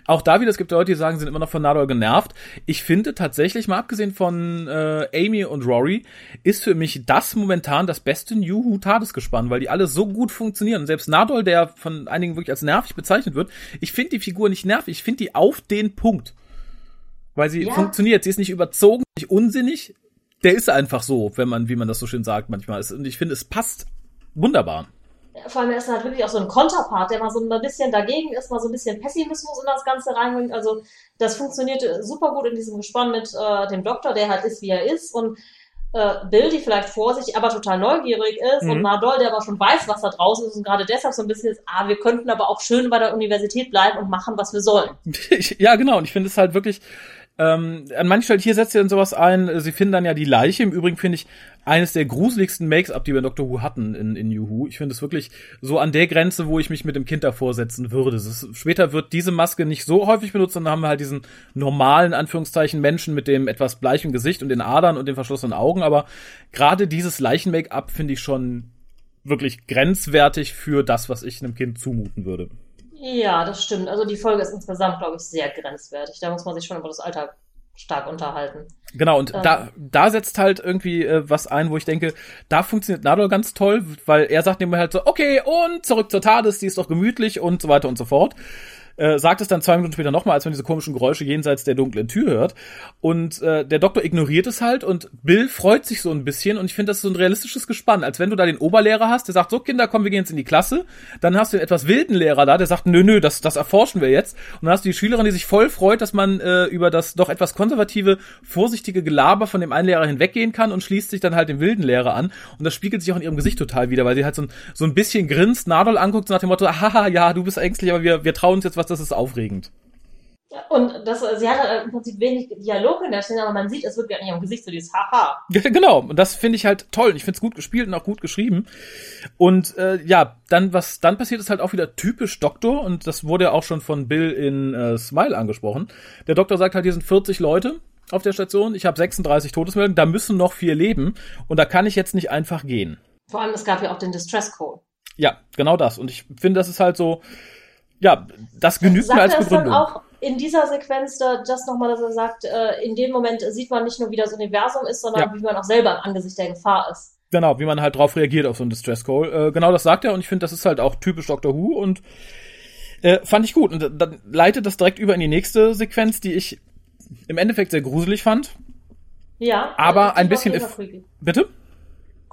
Auch da wieder, es gibt Leute, die sagen, sie sind immer noch von Nadol genervt. Ich finde tatsächlich, mal abgesehen von äh, Amy und Rory, ist für mich das momentan das beste New Who TARDIS-Gespann, weil die alle so gut funktionieren. Und selbst Nadol, der von einigen wirklich als nervig bezeichnet wird, ich finde die Figur nicht nervig, ich finde die auf den Punkt. Weil sie Ja. funktioniert, sie ist nicht überzogen, nicht unsinnig, der ist einfach so, wenn man, wie man das so schön sagt manchmal. Es- Und ich finde, es passt wunderbar. Vor allem er ist halt wirklich auch so ein Konterpart, der mal so ein bisschen dagegen ist, mal so ein bisschen Pessimismus in das Ganze reinbringt. Also das funktionierte super gut in diesem Gespann mit äh, dem Doktor, der halt ist, wie er ist. Und äh, Bill, die vielleicht vorsichtig, aber total neugierig ist. Mhm. Und Nadol, der aber schon weiß, was da draußen ist. Und gerade deshalb so ein bisschen ist, ah, wir könnten aber auch schön bei der Universität bleiben und machen, was wir sollen. <laughs> Ja, genau. Und ich finde es halt wirklich, ähm, an manchen Stellen hier setzt ihr dann sowas ein, sie finden dann ja die Leiche. Im Übrigen finde ich eines der gruseligsten Makes-up, die wir in Doctor Who hatten in, in New Who. Ich finde es wirklich so an der Grenze, wo ich mich mit dem Kind davor setzen würde. Ist, später wird diese Maske nicht so häufig benutzt, dann haben wir halt diesen normalen, Anführungszeichen, Menschen mit dem etwas bleichen Gesicht und den Adern und den verschlossenen Augen. Aber gerade dieses Leichen-Make-up finde ich schon wirklich grenzwertig für das, was ich einem Kind zumuten würde. Ja, das stimmt. Also die Folge ist insgesamt, glaube ich, sehr grenzwertig. Da muss man sich schon über das Alter stark unterhalten. Genau, und Ähm. da, da setzt halt irgendwie äh, was ein, wo ich denke, da funktioniert Nadol ganz toll, weil er sagt immer halt so, okay, und zurück zur TARDIS, die ist doch gemütlich und so weiter und so fort. Äh, sagt es dann zwei Minuten später nochmal, als man diese komischen Geräusche jenseits der dunklen Tür hört. Und äh, der Doktor ignoriert es halt und Bill freut sich so ein bisschen und ich finde, das ist so ein realistisches Gespann, als wenn du da den Oberlehrer hast, der sagt, so Kinder, komm, wir gehen jetzt in die Klasse. Dann hast du den etwas wilden Lehrer da, der sagt, nö, nö, das, das erforschen wir jetzt. Und dann hast du die Schülerin, die sich voll freut, dass man äh, über das doch etwas konservative, vorsichtige Gelaber von dem einen Lehrer hinweggehen kann und schließt sich dann halt dem wilden Lehrer an. Und das spiegelt sich auch in ihrem Gesicht total wieder, weil sie halt so ein, so ein bisschen grinst, Nadol anguckt, so nach dem Motto, haha, ja, du bist ängstlich, aber wir, wir trauen uns jetzt was, das ist aufregend. Und das, sie hat halt im Prinzip wenig Dialog in der Szene, aber man sieht, es wird an ihrem Gesicht so dieses Haha. Genau, und das finde ich halt toll. Ich finde es gut gespielt und auch gut geschrieben. Und äh, ja, dann, was dann passiert, ist halt auch wieder typisch Doktor, und das wurde ja auch schon von Bill in äh, Smile angesprochen. Der Doktor sagt halt, hier sind 40 Leute auf der Station, ich habe 36 Todesmeldungen, da müssen noch vier leben, und da kann ich jetzt nicht einfach gehen. Vor allem, es gab ja auch den Distress Code. Ja, genau das. Und ich finde, das ist halt so, ja, das genügt mir als es dann Begründung. auch in dieser Sequenz da just nochmal, dass er sagt, äh, in dem Moment sieht man nicht nur, wie das Universum ist, sondern Ja. wie man auch selber im Angesicht der Gefahr ist. Genau, wie man halt drauf reagiert auf so einen Distress Call. Äh, genau das sagt er und ich finde, das ist halt auch typisch Doctor Who und äh, fand ich gut. Und dann leitet das direkt über in die nächste Sequenz, die ich im Endeffekt sehr gruselig fand. Ja. Aber das ein bisschen. Bitte?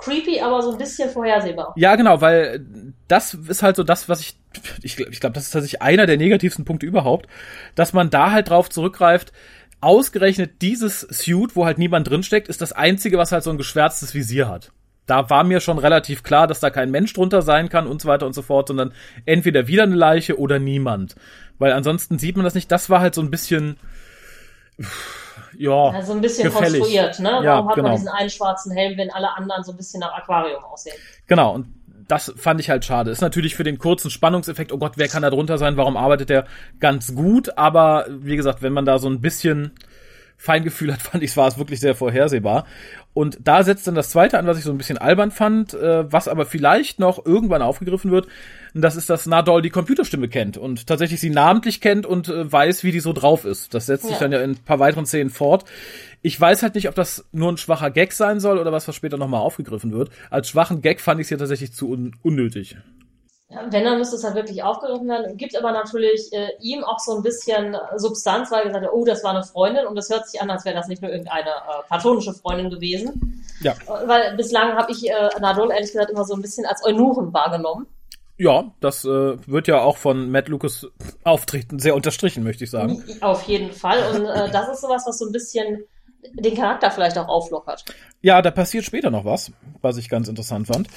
Creepy, aber so ein bisschen vorhersehbar. Ja, genau, weil das ist halt so das, was ich, ich, ich glaube, das ist tatsächlich einer der negativsten Punkte überhaupt, dass man da halt drauf zurückgreift, ausgerechnet dieses Suit, wo halt niemand drinsteckt, ist das einzige, was halt so ein geschwärztes Visier hat. Da war mir schon relativ klar, dass da kein Mensch drunter sein kann und so weiter und so fort, sondern entweder wieder eine Leiche oder niemand. Weil ansonsten sieht man das nicht. Das war halt so ein bisschen, ja, Also ein bisschen gefällig. konstruiert, ne? Warum Ja, hat genau. man diesen einen schwarzen Helm, wenn alle anderen so ein bisschen nach Aquarium aussehen? Genau, und das fand ich halt schade. Ist natürlich für den kurzen Spannungseffekt, oh Gott, wer kann da drunter sein, warum arbeitet der ganz gut, aber wie gesagt, wenn man da so ein bisschen Feingefühl hat, <laughs> fand ich, war es wirklich sehr vorhersehbar. Und da setzt dann das zweite an, was ich so ein bisschen albern fand, äh, was aber vielleicht noch irgendwann aufgegriffen wird. Und das ist, dass Nadol die Computerstimme kennt und tatsächlich sie namentlich kennt und äh, weiß, wie die so drauf ist. Das setzt sich Ja. dann ja in ein paar weiteren Szenen fort. Ich weiß halt nicht, ob das nur ein schwacher Gag sein soll oder was, was später nochmal aufgegriffen wird. Als schwachen Gag fand ich es hier tatsächlich zu un unnötig. Wenn, dann müsste es halt wirklich aufgegriffen werden. Gibt aber natürlich äh, ihm auch so ein bisschen Substanz, weil er gesagt hat, oh, das war eine Freundin und das hört sich an, als wäre das nicht nur irgendeine äh, platonische Freundin gewesen. Ja. Äh, Weil bislang habe ich äh, Nadol ehrlich gesagt immer so ein bisschen als Eunuchen wahrgenommen. Ja, das äh, wird ja auch von Matt Lucas Auftreten sehr unterstrichen, möchte ich sagen. Auf jeden Fall. Und äh, das ist sowas, was so ein bisschen den Charakter vielleicht auch auflockert. Ja, da passiert später noch was, was ich ganz interessant fand.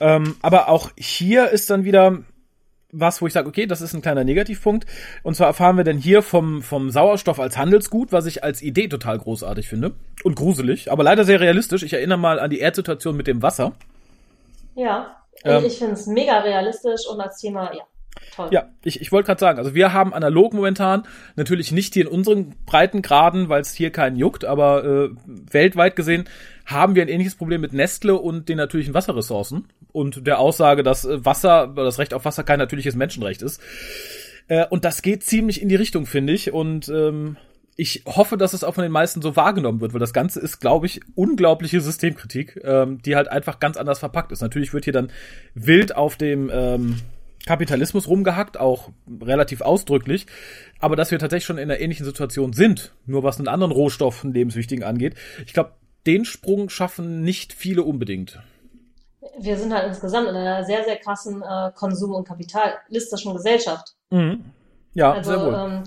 Ähm, aber auch hier ist dann wieder was, wo ich sage, okay, das ist ein kleiner Negativpunkt. Und zwar erfahren wir dann hier vom, vom Sauerstoff als Handelsgut, was ich als Idee total großartig finde. Und gruselig, aber leider sehr realistisch. Ich erinnere mal an die Erdsituation mit dem Wasser. Ja. Ähm. ich finde es mega realistisch und als Thema, ja, toll. Ja, ich, ich wollte gerade sagen, also wir haben analog momentan, natürlich nicht hier in unseren Breitengraden, weil es hier keinen juckt, aber äh, weltweit gesehen haben wir ein ähnliches Problem mit Nestle und den natürlichen Wasserressourcen und der Aussage, dass äh, Wasser, das Recht auf Wasser kein natürliches Menschenrecht ist. Äh, und das geht ziemlich in die Richtung, finde ich. Und ähm, ich hoffe, dass es auch von den meisten so wahrgenommen wird, weil das Ganze ist, glaube ich, unglaubliche Systemkritik, ähm, die halt einfach ganz anders verpackt ist. Natürlich wird hier dann wild auf dem ähm, Kapitalismus rumgehackt, auch relativ ausdrücklich, aber dass wir tatsächlich schon in einer ähnlichen Situation sind, nur was einen anderen Rohstoffen lebenswichtigen angeht. Ich glaube, den Sprung schaffen nicht viele unbedingt. Wir sind halt insgesamt in einer sehr, sehr krassen äh, Konsum- und kapitalistischen Gesellschaft. Mhm. Ja, Also sehr wohl. ähm,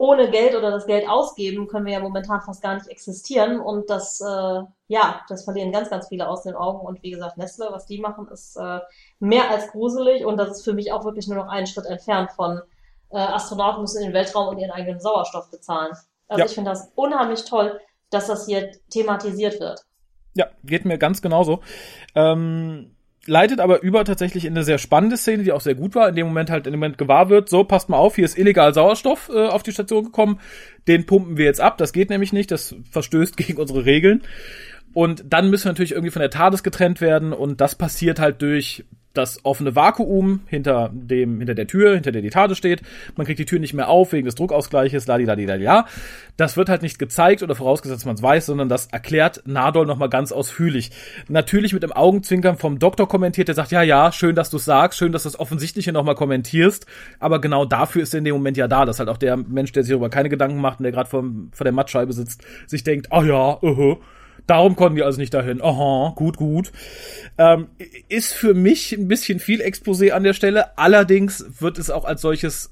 ohne Geld oder das Geld ausgeben können wir ja momentan fast gar nicht existieren und das, äh, ja, das verlieren ganz, ganz viele aus den Augen und wie gesagt, Nestle, was die machen, ist äh, mehr als gruselig und das ist für mich auch wirklich nur noch einen Schritt entfernt von äh, Astronauten müssen in den Weltraum und ihren eigenen Sauerstoff bezahlen. Also Ja. ich finde das unheimlich toll, dass das hier thematisiert wird. Ja, geht mir ganz genauso. Ähm, leitet aber über tatsächlich in eine sehr spannende Szene, die auch sehr gut war. In dem Moment halt in dem Moment gewahr wird, so, passt mal auf, hier ist illegal Sauerstoff äh, auf die Station gekommen. Den pumpen wir jetzt ab. Das geht nämlich nicht. Das verstößt <laughs> gegen unsere Regeln. Und dann müssen wir natürlich irgendwie von der TARDIS getrennt werden. Und das passiert halt durch das offene Vakuum hinter dem, hinter der Tür, hinter der die TARDIS steht. Man kriegt die Tür nicht mehr auf wegen des Druckausgleiches, ladidadidadida. Das wird halt nicht gezeigt oder vorausgesetzt, man es weiß, sondern das erklärt Nadol nochmal ganz ausführlich. Natürlich mit dem Augenzwinkern vom Doktor kommentiert, der sagt, ja, ja, schön, dass du sagst, schön, dass du das Offensichtliche nochmal kommentierst, aber genau dafür ist er in dem Moment ja da, dass halt auch der Mensch, der sich darüber keine Gedanken macht und der gerade vor, vor der Mattscheibe sitzt, sich denkt, ah ja, uh -huh. Darum konnten die also nicht dahin. Aha, gut, gut. Ähm, ist für mich ein bisschen viel Exposé an der Stelle. Allerdings wird es auch als solches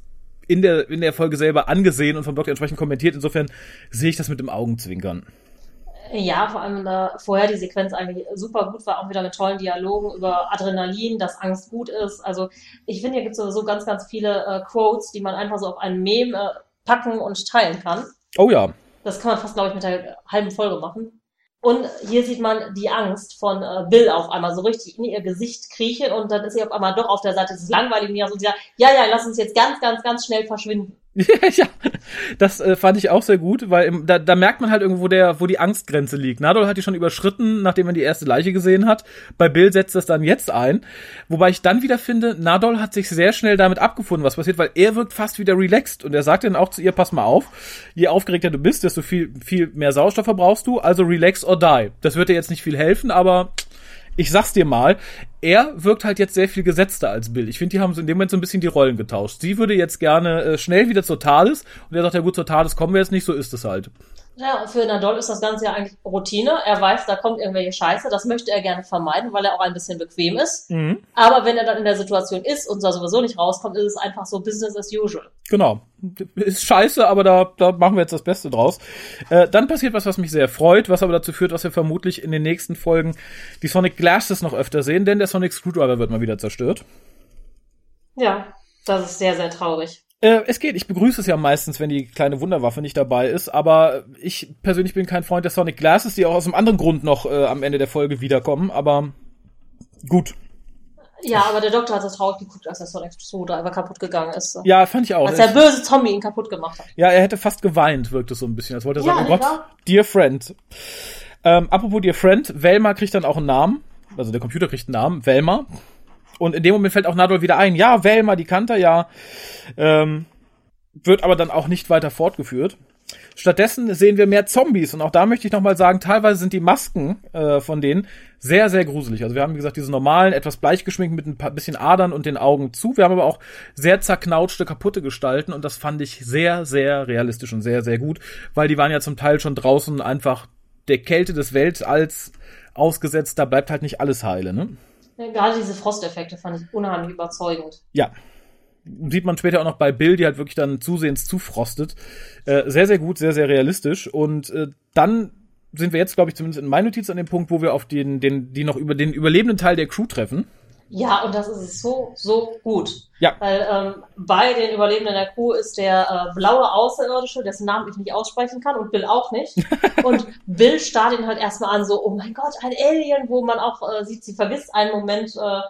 in der, in der Folge selber angesehen und vom Doktor entsprechend kommentiert. Insofern sehe ich das mit dem Augenzwinkern. Ja, vor allem da vorher die Sequenz eigentlich super gut war, auch wieder mit tollen Dialogen über Adrenalin, dass Angst gut ist. Also ich finde, hier gibt es sowieso ganz, ganz viele äh, Quotes, die man einfach so auf einen Meme äh, packen und teilen kann. Oh ja. Das kann man fast, glaube ich, mit der halben Folge machen. Und hier sieht man die Angst von äh, Bill auf einmal so richtig in ihr Gesicht kriechen und dann ist sie auf einmal doch auf der Seite des langweiligen Jahres und sie sagt, ja, ja, lass uns jetzt ganz, ganz, ganz schnell verschwinden. <laughs> ja, das äh, fand ich auch sehr gut, weil im, da, da merkt man halt irgendwo, der, wo die Angstgrenze liegt. Nadol hat die schon überschritten, nachdem man die erste Leiche gesehen hat. Bei Bill setzt das dann jetzt ein. Wobei ich dann wieder finde, Nadol hat sich sehr schnell damit abgefunden, was passiert, weil er wirkt fast wieder relaxed und er sagt dann auch zu ihr, pass mal auf, je aufgeregter du bist, desto viel, viel mehr Sauerstoff verbrauchst du, also relax or die. Das wird dir jetzt nicht viel helfen, aber ich sag's dir mal, er wirkt halt jetzt sehr viel gesetzter als Bill. Ich finde, die haben in dem Moment so ein bisschen die Rollen getauscht. Sie würde jetzt gerne äh, schnell wieder zur TARDIS und er sagt, ja gut, zur TARDIS kommen wir jetzt nicht, so ist es halt. Ja, für Nadol ist das Ganze ja eigentlich Routine. Er weiß, da kommt irgendwelche Scheiße. Das möchte er gerne vermeiden, weil er auch ein bisschen bequem ist. Mhm. Aber wenn er dann in der Situation ist und da sowieso nicht rauskommt, ist es einfach so Business as usual. Genau. Ist scheiße, aber da, da machen wir jetzt das Beste draus. Äh, dann passiert was, was mich sehr freut, was aber dazu führt, dass wir vermutlich in den nächsten Folgen die Sonic Glasses noch öfter sehen, denn der Sonic Screwdriver wird mal wieder zerstört. Ja, das ist sehr, sehr traurig. Äh, es geht. Ich begrüße es ja meistens, wenn die kleine Wunderwaffe nicht dabei ist, aber ich persönlich bin kein Freund der Sonic Glasses, die auch aus einem anderen Grund noch äh, am Ende der Folge wiederkommen, aber gut. Ja, aber der Doktor hat so traurig geguckt, als der Sonic Screwdriver kaputt gegangen ist. Ja, fand ich auch. Als der böse Zombie ihn kaputt gemacht hat. Ja, er hätte fast geweint, wirkt es so ein bisschen. Als wollte er Ja, sagen, oh Gott, ja. dear friend. Ähm, apropos dear friend, Velma kriegt dann auch einen Namen. Also der Computer kriegt einen Namen, Velma. Und in dem Moment fällt auch Nadol wieder ein, ja, Velma, die kannte er ja. Ähm, wird aber dann auch nicht weiter fortgeführt. Stattdessen sehen wir mehr Zombies und auch da möchte ich nochmal sagen, teilweise sind die Masken äh, von denen sehr, sehr gruselig. Also wir haben, wie gesagt, diese normalen, etwas bleichgeschminkt mit ein paar bisschen Adern und den Augen zu. Wir haben aber auch sehr zerknautschte, kaputte Gestalten und das fand ich sehr, sehr realistisch und sehr, sehr gut, weil die waren ja zum Teil schon draußen einfach der Kälte des Weltalls ausgesetzt. Da bleibt halt nicht alles heile, ne? Ja, gerade diese Frosteffekte fand ich unheimlich überzeugend. Ja. Sieht man später auch noch bei Bill, die halt wirklich dann zusehends zufrostet. Äh, sehr, sehr gut, sehr, sehr realistisch. Und äh, dann sind wir jetzt, glaube ich, zumindest in meinen Notizen an dem Punkt, wo wir auf den, den, die noch über den überlebenden Teil der Crew treffen. Ja, und das ist so, so gut. Ja. Weil ähm, bei den Überlebenden der Crew ist der äh, blaue Außerirdische, dessen Namen ich nicht aussprechen kann und Bill auch nicht. <laughs> und Bill starrt ihn halt erstmal an, so, oh mein Gott, ein Alien, wo man auch äh, sieht, sie vergisst einen Moment, äh,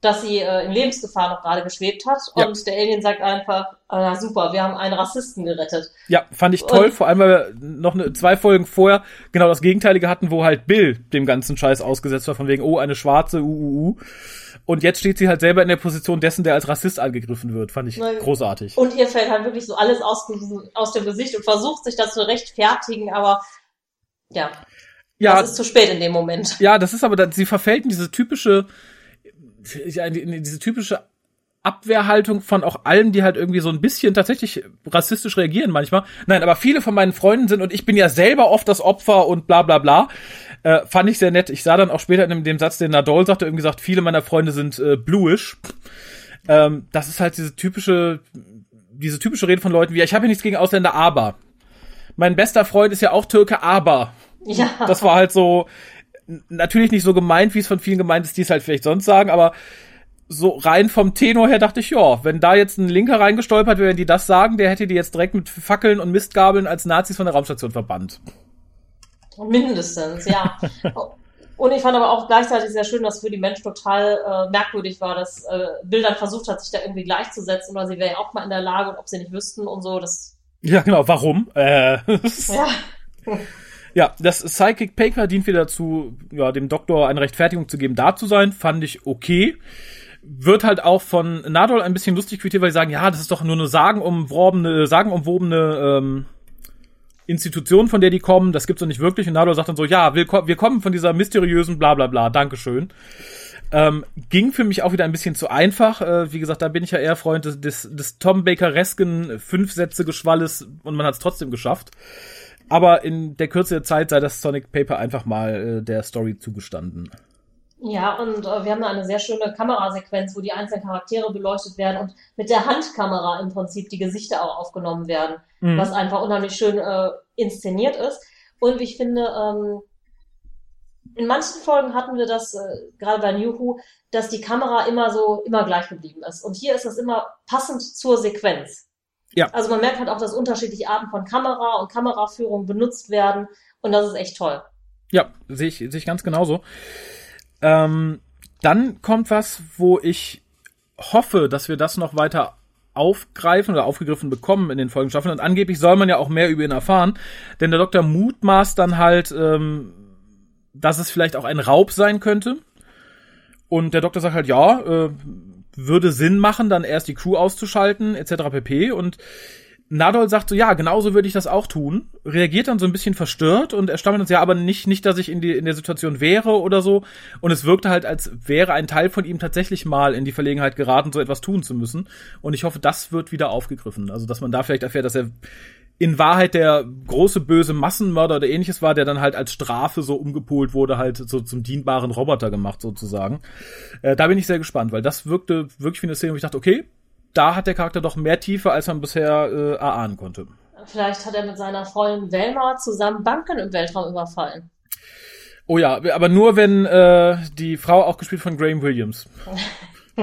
dass sie äh, in Lebensgefahr noch gerade geschwebt hat. Ja. Und der Alien sagt einfach, ah, super, wir haben einen Rassisten gerettet. Ja, fand ich toll, Und- vor allem, weil wir noch eine, zwei Folgen vorher genau das Gegenteilige hatten, wo halt Bill dem ganzen Scheiß ausgesetzt war, von wegen, oh, eine schwarze, uh, uh, uh. Und jetzt steht sie halt selber in der Position dessen, der als Rassist angegriffen wird. Fand ich Nein. großartig. Und ihr fällt halt wirklich so alles aus, aus dem Gesicht und versucht sich das zu rechtfertigen, aber ja, Ja, das ist zu spät in dem Moment. Ja, das ist aber, sie verfällt in diese typische, diese typische Abwehrhaltung von auch allen, die halt irgendwie so ein bisschen tatsächlich rassistisch reagieren manchmal. Nein, aber viele von meinen Freunden sind, und ich bin ja selber oft das Opfer und bla bla bla, äh, fand ich sehr nett. Ich sah dann auch später in dem, dem Satz, den Nadol sagte, irgendwie gesagt, viele meiner Freunde sind äh, bluish. Ähm, das ist halt diese typische, diese typische Rede von Leuten wie, ja, ich habe ja nichts gegen Ausländer, aber. Mein bester Freund ist ja auch Türke, aber. Ja. Das war halt so, natürlich nicht so gemeint, wie es von vielen gemeint ist, die es halt vielleicht sonst sagen, aber so rein vom Tenor her dachte ich, ja, wenn da jetzt ein Linker reingestolpert wäre, wenn die das sagen, der hätte die jetzt direkt mit Fackeln und Mistgabeln als Nazis von der Raumstation verbannt. Mindestens, ja. <laughs> Und ich fand aber auch gleichzeitig sehr schön, dass für die Menschen total äh, merkwürdig war, dass äh, Bill dann versucht hat, sich da irgendwie gleichzusetzen, oder sie wäre ja auch mal in der Lage und ob sie nicht wüssten und so. Das, Ja, genau, warum? Äh, ja. <laughs> ja, das Psychic Paper dient wieder dazu, ja, dem Doktor eine Rechtfertigung zu geben, da zu sein, fand ich okay. Wird halt auch von Nadol ein bisschen lustig quittiert, weil sie sagen, ja, das ist doch nur eine sagenumworbene, sagenumwobene ähm, Institution, von der die kommen, das gibt's doch nicht wirklich. Und Nadol sagt dann so, ja, wir, wir kommen von dieser mysteriösen bla bla bla, Dankeschön. Ähm, ging für mich auch wieder ein bisschen zu einfach. Äh, wie gesagt, da bin ich ja eher Freund des, des, Tom Baker-resken Fünf-Sätze-Geschwalles und man hat es trotzdem geschafft. Aber in der Kürze der Zeit sei das Sonic Paper einfach mal äh, der Story zugestanden. Ja, und äh, wir haben da eine sehr schöne Kamerasequenz, wo die einzelnen Charaktere beleuchtet werden und mit der Handkamera im Prinzip die Gesichter auch aufgenommen werden, Mhm. was einfach unheimlich schön äh, inszeniert ist. Und ich finde, ähm, in manchen Folgen hatten wir das, äh, gerade bei New Who, dass die Kamera immer so, immer gleich geblieben ist. Und hier ist das immer passend zur Sequenz. Ja. Also man merkt halt auch, dass unterschiedliche Arten von Kamera und Kameraführung benutzt werden. Und das ist echt toll. Ja, sehe ich, sehe ich ganz genauso. Ähm, dann kommt was, wo ich hoffe, dass wir das noch weiter aufgreifen oder aufgegriffen bekommen in den folgenden Staffeln. Und angeblich soll man ja auch mehr über ihn erfahren. Denn der Doktor mutmaßt dann halt, ähm, dass es vielleicht auch ein Raub sein könnte. Und der Doktor sagt halt, ja, äh, würde Sinn machen, dann erst die Crew auszuschalten, etc. pp. Und Nadol sagt so, ja, genauso würde ich das auch tun, reagiert dann so ein bisschen verstört und er stammelt uns, ja, aber nicht, nicht, dass ich in, die, in der Situation wäre oder so. Und es wirkte halt, als wäre ein Teil von ihm tatsächlich mal in die Verlegenheit geraten, so etwas tun zu müssen. Und ich hoffe, das wird wieder aufgegriffen. Also, dass man da vielleicht erfährt, dass er in Wahrheit der große böse Massenmörder oder ähnliches war, der dann halt als Strafe so umgepolt wurde, halt so zum dienbaren Roboter gemacht sozusagen. Äh, da bin ich sehr gespannt, weil das wirkte wirklich wie eine Szene, wo ich dachte, okay, da hat der Charakter doch mehr Tiefe, als man bisher äh, erahnen konnte. Vielleicht hat er mit seiner Freundin Velma zusammen Banken im Weltraum überfallen. Oh ja, aber nur wenn äh, die Frau auch gespielt von Graham Williams. <laughs>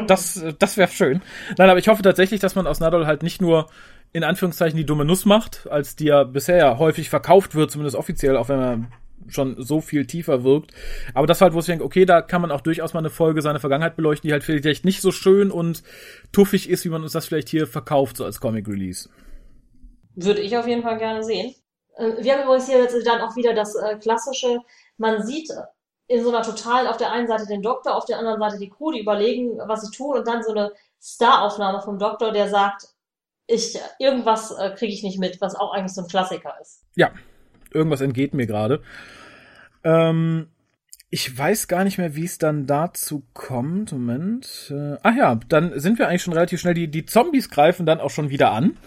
Das, das wäre schön. Nein, aber ich hoffe tatsächlich, dass man aus Nadol halt nicht nur in Anführungszeichen die dumme Nuss macht, als die ja bisher ja häufig verkauft wird, zumindest offiziell, auch wenn er schon so viel tiefer wirkt. Aber das halt, wo ich denke, okay, da kann man auch durchaus mal eine Folge seiner Vergangenheit beleuchten, die halt vielleicht nicht so schön und tuffig ist, wie man uns das vielleicht hier verkauft, so als Comic Release. Würde ich auf jeden Fall gerne sehen. Äh, wir haben übrigens hier jetzt dann auch wieder das äh, klassische, man sieht in so einer total auf der einen Seite den Doktor, auf der anderen Seite die Crew, die überlegen, was sie tun und dann so eine Star-Aufnahme vom Doktor, der sagt, ich, irgendwas äh, kriege ich nicht mit, was auch eigentlich so ein Klassiker ist. Ja, irgendwas entgeht mir gerade. Ähm, ich weiß gar nicht mehr, wie es dann dazu kommt. Moment. Äh, ach ja, dann sind wir eigentlich schon relativ schnell. Die, die Zombies greifen dann auch schon wieder an.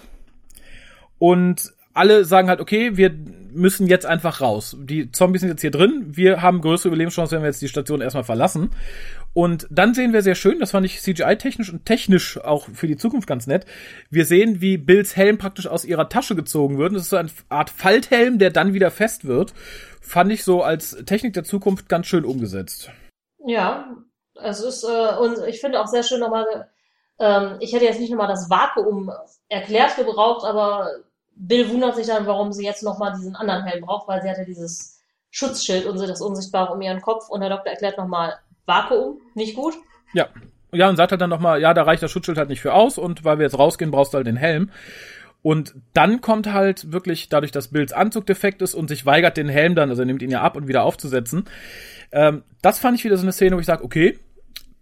Und alle sagen halt, okay, wir müssen jetzt einfach raus. Die Zombies sind jetzt hier drin. Wir haben größere Überlebenschancen, wenn wir jetzt die Station erstmal verlassen. Und dann sehen wir sehr schön, das fand ich CGI-technisch und technisch auch für die Zukunft ganz nett. Wir sehen, wie Bills Helm praktisch aus ihrer Tasche gezogen wird. Das ist so eine Art Falthelm, der dann wieder fest wird. Fand ich so als Technik der Zukunft ganz schön umgesetzt. Ja, es ist, äh, und ich finde auch sehr schön nochmal, ähm, ich hätte jetzt nicht nochmal das Vakuum erklärt gebraucht, aber Bill wundert sich dann, warum sie jetzt nochmal diesen anderen Helm braucht, weil sie hatte dieses Schutzschild und das Unsichtbare um ihren Kopf und der Doktor erklärt nochmal, Vakuum, nicht gut. Ja. Ja, und sagt halt dann nochmal, ja, da reicht das Schutzschild halt nicht für aus und weil wir jetzt rausgehen, brauchst du halt den Helm. Und dann kommt halt wirklich, dadurch, dass Bills Anzug defekt ist und sich weigert, den Helm dann, also er nimmt ihn ja ab und wieder aufzusetzen. Ähm, das fand ich wieder so eine Szene, wo ich sage, okay,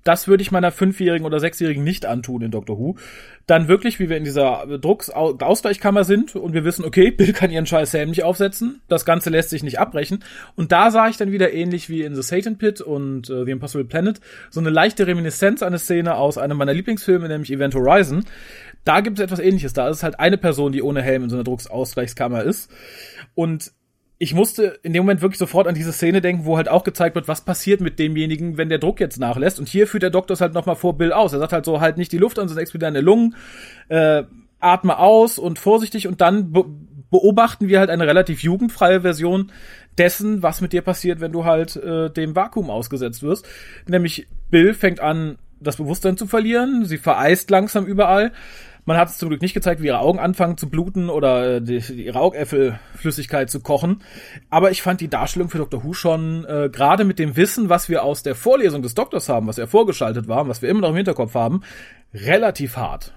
das würde ich meiner Fünfjährigen oder Sechsjährigen nicht antun in Doctor Who. Dann wirklich, wie wir in dieser Drucksausgleichkammer sind und wir wissen, okay, Bill kann ihren scheiß Helm nicht aufsetzen, das Ganze lässt sich nicht abbrechen. Und da sah ich dann wieder ähnlich wie in The Satan Pit und äh, The Impossible Planet so eine leichte Reminiszenz an eine Szene aus einem meiner Lieblingsfilme, nämlich Event Horizon. Da gibt es etwas ähnliches. Da ist es halt eine Person, die ohne Helm in so einer Drucksausgleichskammer ist. Und ich musste in dem Moment wirklich sofort an diese Szene denken, wo halt auch gezeigt wird, was passiert mit demjenigen, wenn der Druck jetzt nachlässt. Und hier führt der Doktor es halt nochmal vor Bill aus. Er sagt halt so, halt nicht die Luft an, sonst explodieren deine Lungen, äh, atme aus und vorsichtig und dann be beobachten wir halt eine relativ jugendfreie Version dessen, was mit dir passiert, wenn du halt äh, dem Vakuum ausgesetzt wirst. Nämlich Bill fängt an, das Bewusstsein zu verlieren, sie vereist langsam überall man hat es zum Glück nicht gezeigt, wie ihre Augen anfangen zu bluten oder äh, die, ihre Augäpfelflüssigkeit zu kochen. Aber ich fand die Darstellung für Dr. Who schon, äh, gerade mit dem Wissen, was wir aus der Vorlesung des Doktors haben, was er vorgeschaltet war, was wir immer noch im Hinterkopf haben, relativ hart.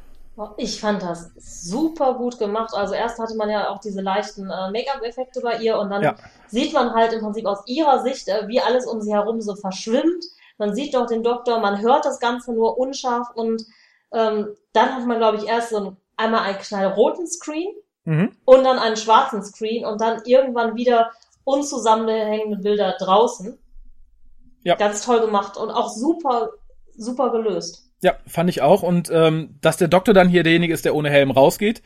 Ich fand das super gut gemacht. Also erst hatte man ja auch diese leichten äh, Make-up-Effekte bei ihr und dann ja. sieht man halt im Prinzip aus ihrer Sicht, äh, wie alles um sie herum so verschwimmt. Man sieht doch den Doktor, man hört das Ganze nur unscharf und ähm, dann hat man, glaube ich, erst so ein, einmal einen knallroten Screen mhm. und dann einen schwarzen Screen und dann irgendwann wieder unzusammenhängende Bilder draußen. Ja. Ganz toll gemacht und auch super, super gelöst. Ja, fand ich auch. Und ähm, dass der Doktor dann hier derjenige ist, der ohne Helm rausgeht,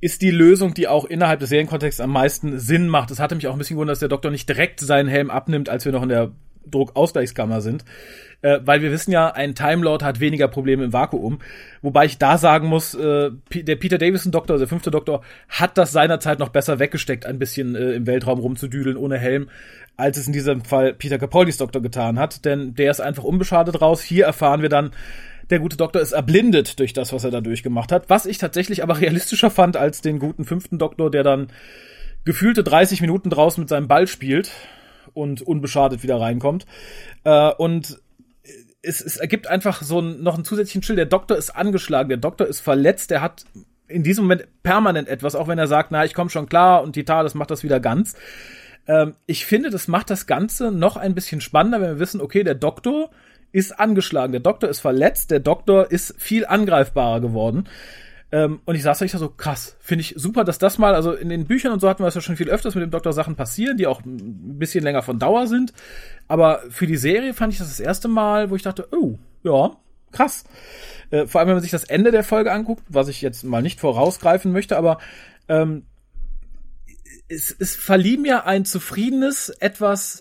ist die Lösung, die auch innerhalb des Serienkontexts am meisten Sinn macht. Es hatte mich auch ein bisschen gewundert, dass der Doktor nicht direkt seinen Helm abnimmt, als wir noch in der Druckausgleichskammer sind äh, weil wir wissen ja, ein Time Lord hat weniger Probleme im Vakuum. Wobei ich da sagen muss, äh, der Peter Davison Doktor, der fünfte Doktor, hat das seinerzeit noch besser weggesteckt, ein bisschen äh, im Weltraum rumzudüdeln ohne Helm, als es in diesem Fall Peter Capaldis Doktor getan hat, denn der ist einfach unbeschadet raus. Hier erfahren wir dann, der gute Doktor ist erblindet durch das, was er da durchgemacht hat, was ich tatsächlich aber realistischer fand als den guten fünften Doktor, der dann gefühlte 30 Minuten draußen mit seinem Ball spielt und unbeschadet wieder reinkommt. Äh, und es, es ergibt einfach so ein, noch einen zusätzlichen Chill. Der Doktor ist angeschlagen, der Doktor ist verletzt, der hat in diesem Moment permanent etwas, auch wenn er sagt, na, ich komme schon klar und die das macht das wieder ganz. Ähm, ich finde, das macht das Ganze noch ein bisschen spannender, wenn wir wissen, okay, der Doktor ist angeschlagen, der Doktor ist verletzt, der Doktor ist viel angreifbarer geworden. Ähm, und ich saß da, ich so, krass, finde ich super, dass das mal, also in den Büchern und so hatten wir es ja schon viel öfters mit dem Doktor Sachen passieren, die auch ein bisschen länger von Dauer sind. Aber für die Serie fand ich das das erste Mal, wo ich dachte, oh, ja, krass. Äh, vor allem, wenn man sich das Ende der Folge anguckt, was ich jetzt mal nicht vorausgreifen möchte, aber ähm, es, es verlieh mir ein zufriedenes, etwas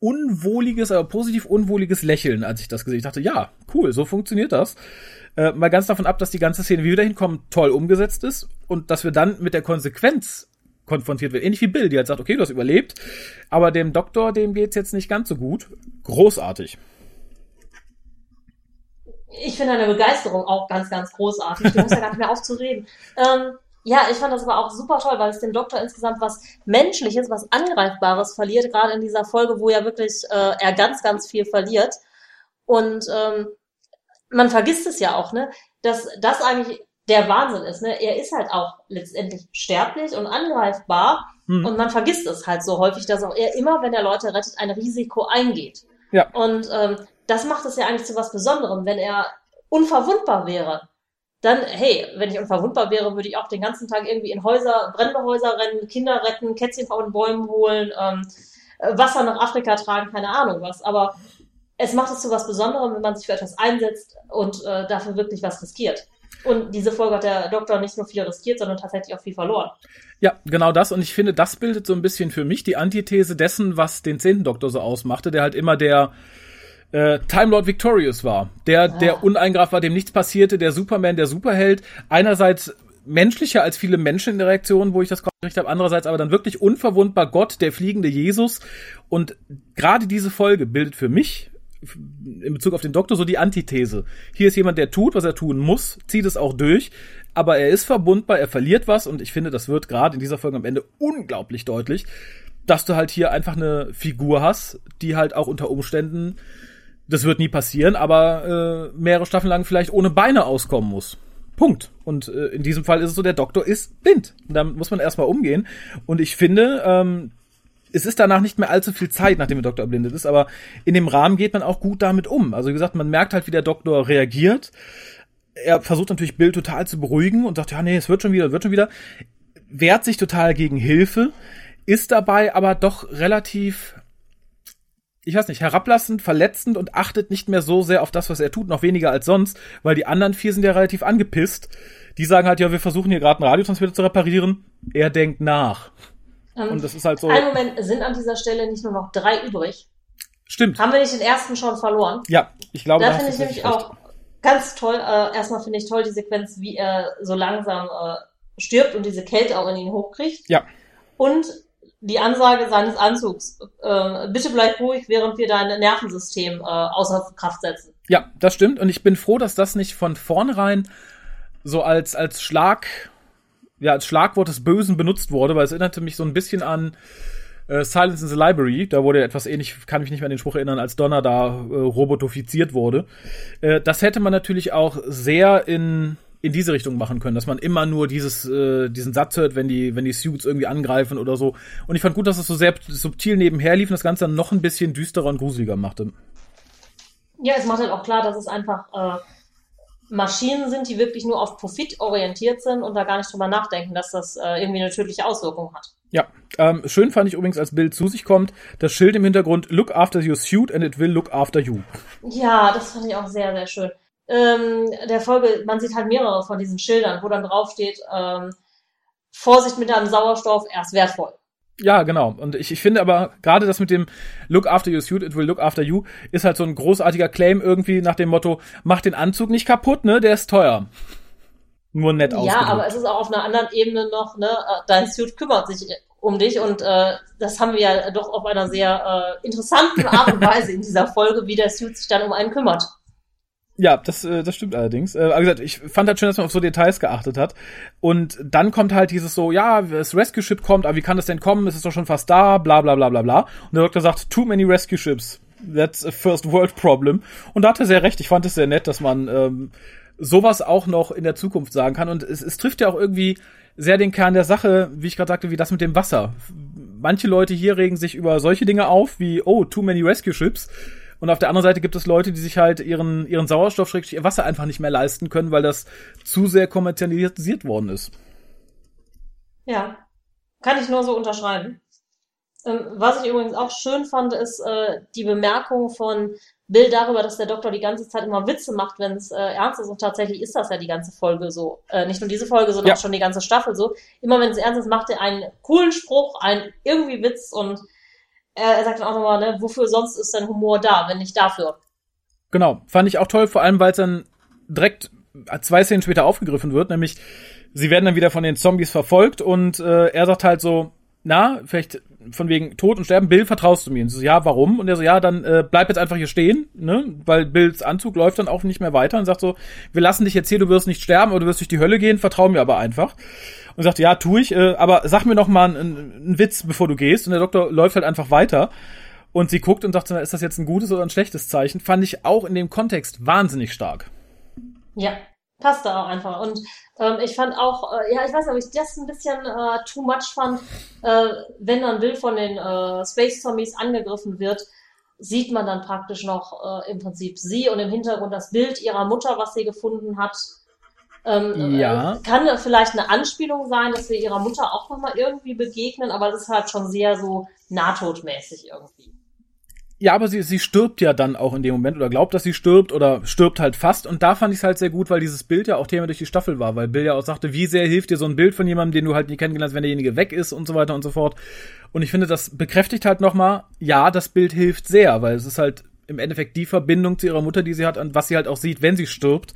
unwohliges, aber positiv unwohliges Lächeln, als ich das gesehen. Ich dachte, ja, cool, so funktioniert das. Äh, mal ganz davon ab, dass die ganze Szene, wie wir da hinkommen, toll umgesetzt ist und dass wir dann mit der Konsequenz konfrontiert werden. Ähnlich wie Bill, die halt sagt, okay, du hast überlebt, aber dem Doktor, dem geht's jetzt nicht ganz so gut. Großartig. Ich finde deine Begeisterung auch ganz, ganz großartig. Du musst ja gar nicht mehr aufzureden. Ähm, ja, ich fand das aber auch super toll, weil es dem Doktor insgesamt was Menschliches, was Angreifbares verliert, gerade in dieser Folge, wo ja wirklich äh, er ganz, ganz viel verliert. Und ähm, man vergisst es ja auch, ne, dass das eigentlich der Wahnsinn ist. Ne? Er ist halt auch letztendlich sterblich und angreifbar. Hm. Und man vergisst es halt so häufig, dass auch er immer, wenn er Leute rettet, ein Risiko eingeht. Ja. Und ähm, das macht es ja eigentlich zu was Besonderem, wenn er unverwundbar wäre dann, hey, wenn ich unverwundbar wäre, würde ich auch den ganzen Tag irgendwie in Häuser, brennende Häuser rennen, Kinder retten, Kätzchen von den Bäumen holen, ähm, äh, Wasser nach Afrika tragen, keine Ahnung was. Aber es macht es zu was Besonderem, wenn man sich für etwas einsetzt und äh, dafür wirklich was riskiert. Und diese Folge hat der Doktor nicht nur viel riskiert, sondern tatsächlich auch viel verloren. Ja, genau das. Und ich finde, das bildet so ein bisschen für mich die Antithese dessen, was den zehnten Doktor so ausmachte, der halt immer der äh, Time Lord Victorious war. Der, ah. der uneingreift war, dem nichts passierte, der Superman, der Superheld. Einerseits menschlicher als viele Menschen in der Reaktion, wo ich das gekriegt habe, andererseits aber dann wirklich unverwundbar Gott, der fliegende Jesus. Und gerade diese Folge bildet für mich in Bezug auf den Doktor so die Antithese. Hier ist jemand, der tut, was er tun muss, zieht es auch durch, aber er ist verwundbar, er verliert was und ich finde, das wird gerade in dieser Folge am Ende unglaublich deutlich, dass du halt hier einfach eine Figur hast, die halt auch unter Umständen das wird nie passieren, aber äh, mehrere Staffeln lang vielleicht ohne Beine auskommen muss. Punkt. Und äh, in diesem Fall ist es so, der Doktor ist blind. Und damit muss man erstmal umgehen. Und ich finde, ähm, es ist danach nicht mehr allzu viel Zeit, nachdem der Doktor erblindet ist, aber in dem Rahmen geht man auch gut damit um. Also wie gesagt, man merkt halt, wie der Doktor reagiert. Er versucht natürlich Bill total zu beruhigen und sagt, ja, nee, es wird schon wieder, es wird schon wieder. Wehrt sich total gegen Hilfe, ist dabei aber doch relativ ich weiß nicht, herablassend, verletzend und achtet nicht mehr so sehr auf das, was er tut, noch weniger als sonst, weil die anderen vier sind ja relativ angepisst. Die sagen halt, ja, wir versuchen hier gerade einen Radiotransmitter zu reparieren. Er denkt nach. Ähm, und das ist halt so. Ein Moment, sind an dieser Stelle nicht nur noch drei übrig? Stimmt. Haben wir nicht den ersten schon verloren? Ja, ich glaube, da finde ich nämlich auch ganz toll. Äh, erstmal finde ich toll die Sequenz, wie er so langsam äh, stirbt und diese Kälte auch in ihn hochkriegt. Ja. Und die Ansage seines Anzugs, äh, bitte bleib ruhig, während wir dein Nervensystem äh, außer Kraft setzen. Ja, das stimmt. Und ich bin froh, dass das nicht von vornherein so als, als Schlag, ja, als Schlagwort des Bösen benutzt wurde, weil es erinnerte mich so ein bisschen an äh, Silence in the Library. Da wurde etwas ähnlich, kann mich nicht mehr an den Spruch erinnern, als Donner da äh, robotifiziert wurde. Äh, das hätte man natürlich auch sehr in in diese Richtung machen können, dass man immer nur dieses, äh, diesen Satz hört, wenn die, wenn die Suits irgendwie angreifen oder so. Und ich fand gut, dass es so sehr subtil nebenher lief und das Ganze dann noch ein bisschen düsterer und gruseliger machte. Ja, es macht halt auch klar, dass es einfach äh, Maschinen sind, die wirklich nur auf Profit orientiert sind und da gar nicht drüber nachdenken, dass das äh, irgendwie eine tödliche Auswirkung hat. Ja, ähm, schön fand ich übrigens, als Bild zu sich kommt, das Schild im Hintergrund, look after your suit and it will look after you. Ja, das fand ich auch sehr, sehr schön ähm, der Folge, man sieht halt mehrere von diesen Schildern, wo dann draufsteht, ähm, Vorsicht mit deinem Sauerstoff, er ist wertvoll. Ja, genau. Und ich, ich finde aber gerade das mit dem Look after your suit, it will look after you, ist halt so ein großartiger Claim irgendwie nach dem Motto, mach den Anzug nicht kaputt, ne, der ist teuer. Nur nett ausgedrückt. Ja, aber es ist auch auf einer anderen Ebene noch, ne, äh, dein Suit kümmert sich um dich und äh, das haben wir ja doch auf einer sehr äh, interessanten Art und <laughs> Weise in dieser Folge, wie der Suit sich dann um einen kümmert. Ja, das, äh, das stimmt allerdings. Äh, wie gesagt, ich fand halt schön, dass man auf so Details geachtet hat. Und dann kommt halt dieses so, ja, das Rescue Ship kommt, aber wie kann das denn kommen? Es ist doch schon fast da, bla bla bla bla bla. Und der Doktor sagt, too many Rescue Ships. That's a first world problem. Und da hat er sehr recht. Ich fand es sehr nett, dass man ähm, sowas auch noch in der Zukunft sagen kann. Und es, es trifft ja auch irgendwie sehr den Kern der Sache, wie ich gerade sagte, wie das mit dem Wasser. Manche Leute hier regen sich über solche Dinge auf, wie, oh, too many Rescue Ships Und auf der anderen Seite gibt es Leute, die sich halt ihren, ihren Sauerstoff, ihr Wasser einfach nicht mehr leisten können, weil das zu sehr kommerzialisiert worden ist. Ja, kann ich nur so unterschreiben. Ähm, was ich übrigens auch schön fand, ist äh, die Bemerkung von Bill darüber, dass der Doktor die ganze Zeit immer Witze macht, wenn es äh, ernst ist. Und tatsächlich ist das ja die ganze Folge so. Äh, nicht nur diese Folge, sondern Ja. auch schon die ganze Staffel so. Immer wenn es ernst ist, macht er einen coolen Spruch, einen irgendwie Witz und er, sagt dann auch nochmal, ne, wofür sonst ist denn Humor da, wenn nicht dafür? Genau, fand ich auch toll, vor allem weil es dann direkt zwei Szenen später aufgegriffen wird, nämlich sie werden dann wieder von den Zombies verfolgt und äh, er sagt halt so, na, vielleicht von wegen Tod und Sterben, Bill, vertraust du mir? Und sie so, ja, warum? Und er so, ja, dann äh, bleib jetzt einfach hier stehen, ne? Weil Bills Anzug läuft dann auch nicht mehr weiter und sagt so, wir lassen dich jetzt hier, du wirst nicht sterben, aber du wirst durch die Hölle gehen, vertrau mir aber einfach. Und sagt, ja, tu ich, äh, aber sag mir noch mal einen, einen Witz, bevor du gehst. Und der Doktor läuft halt einfach weiter. Und sie guckt und sagt, ist das jetzt ein gutes oder ein schlechtes Zeichen? Fand ich auch in dem Kontext wahnsinnig stark. Ja, passt da auch einfach. Und ähm, ich fand auch, äh, ja, ich weiß nicht, ob ich das ein bisschen äh, too much fand, äh, wenn dann Bill von den äh, Space Zombies angegriffen wird, sieht man dann praktisch noch äh, im Prinzip sie und im Hintergrund das Bild ihrer Mutter, was sie gefunden hat. Ähm, Ja. äh, kann vielleicht eine Anspielung sein, dass wir ihrer Mutter auch nochmal irgendwie begegnen, aber es ist halt schon sehr so nahtodmäßig irgendwie. Ja, aber sie, sie stirbt ja dann auch in dem Moment oder glaubt, dass sie stirbt oder stirbt halt fast. Und da fand ich es halt sehr gut, weil dieses Bild ja auch Thema durch die Staffel war, weil Bill ja auch sagte, wie sehr hilft dir so ein Bild von jemandem, den du halt nie kennengelernt hast, wenn derjenige weg ist und so weiter und so fort. Und ich finde, das bekräftigt halt nochmal, ja, das Bild hilft sehr, weil es ist halt im Endeffekt die Verbindung zu ihrer Mutter, die sie hat und was sie halt auch sieht, wenn sie stirbt.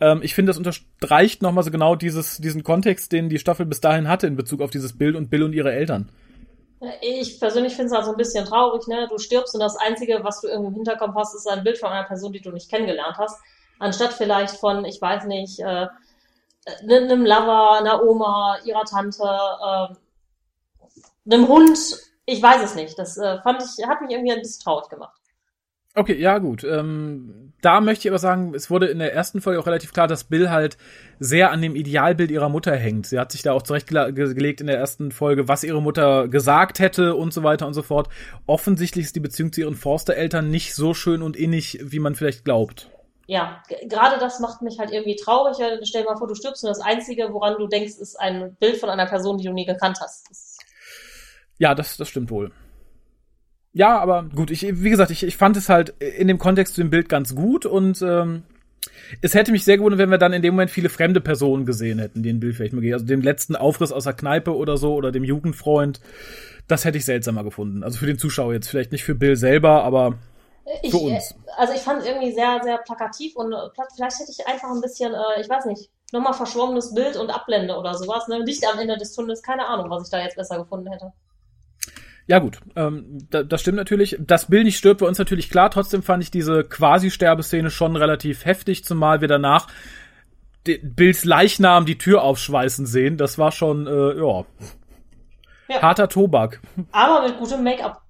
Ähm, ich finde, das unterstreicht nochmal so genau dieses, diesen Kontext, den die Staffel bis dahin hatte in Bezug auf dieses Bild und Bill und ihre Eltern. Ich persönlich finde es halt so ein bisschen traurig, ne? Du stirbst und das Einzige, was du irgendwie im Hinterkopf hast, ist ein Bild von einer Person, die du nicht kennengelernt hast. Anstatt vielleicht von, ich weiß nicht, äh, einem Lover, einer Oma, ihrer Tante, äh, einem Hund. Ich weiß es nicht. Das äh, fand ich, hat mich irgendwie ein bisschen traurig gemacht. Okay, ja gut. Ähm, da möchte ich aber sagen, es wurde in der ersten Folge auch relativ klar, dass Bill halt sehr an dem Idealbild ihrer Mutter hängt. Sie hat sich da auch zurechtgelegt in der ersten Folge, was ihre Mutter gesagt hätte und so weiter und so fort. Offensichtlich ist die Beziehung zu ihren Forstereltern nicht so schön und innig, wie man vielleicht glaubt. Ja, gerade das macht mich halt irgendwie traurig. Stell dir mal vor, du stirbst und das Einzige, woran du denkst, ist ein Bild von einer Person, die du nie gekannt hast. Das, Ja, das, das stimmt wohl. Ja, aber gut, ich, wie gesagt, ich, ich fand es halt in dem Kontext zu dem Bild ganz gut und ähm, es hätte mich sehr gewundert, wenn wir dann in dem Moment viele fremde Personen gesehen hätten, den Bild vielleicht mal geht. Also den letzten Aufriss aus der Kneipe oder so oder dem Jugendfreund. Das hätte ich seltsamer gefunden. Also für den Zuschauer jetzt vielleicht nicht für Bill selber, aber Ich, Für uns. Also ich fand es irgendwie sehr, sehr plakativ und äh, vielleicht hätte ich einfach ein bisschen, äh, ich weiß nicht, nochmal verschwommenes Bild und Ablende oder sowas, ne? Licht am Ende des Tunnels, keine Ahnung, was ich da jetzt besser gefunden hätte. Ja gut, ähm, da, das stimmt natürlich. Dass Bill nicht stirbt, war uns natürlich klar. Trotzdem fand ich diese Quasi-Sterbeszene schon relativ heftig, zumal wir danach Bills Leichnam die Tür aufschweißen sehen. Das war schon, äh, ja, Ja. harter Tobak. Aber mit gutem Make-up.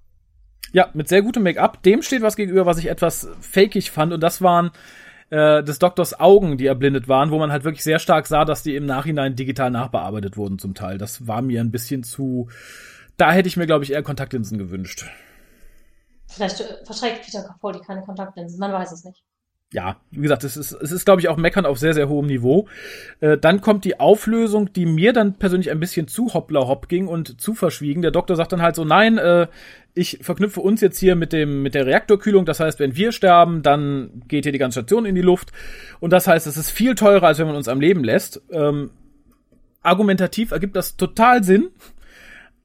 Ja, mit sehr gutem Make-up. Dem steht was gegenüber, was ich etwas fakig fand. Und das waren äh, des Doktors Augen, die erblindet waren, wo man halt wirklich sehr stark sah, dass die im Nachhinein digital nachbearbeitet wurden zum Teil. Das war mir ein bisschen zu... Da hätte ich mir, glaube ich, eher Kontaktlinsen gewünscht. Vielleicht äh, verträgt Peter Capaldi keine Kontaktlinsen, man weiß es nicht. ja, wie gesagt, es ist, es ist, glaube ich, auch Meckern auf sehr, sehr hohem Niveau. Äh, dann kommt die Auflösung, die mir dann persönlich ein bisschen zu hoppla hopp ging und zu verschwiegen. Der Doktor sagt dann halt so, nein, äh, ich verknüpfe uns jetzt hier mit dem, mit der Reaktorkühlung. Das heißt, wenn wir sterben, dann geht hier die ganze Station in die Luft. Und das heißt, es ist viel teurer, als wenn man uns am Leben lässt. Ähm, argumentativ ergibt das total Sinn.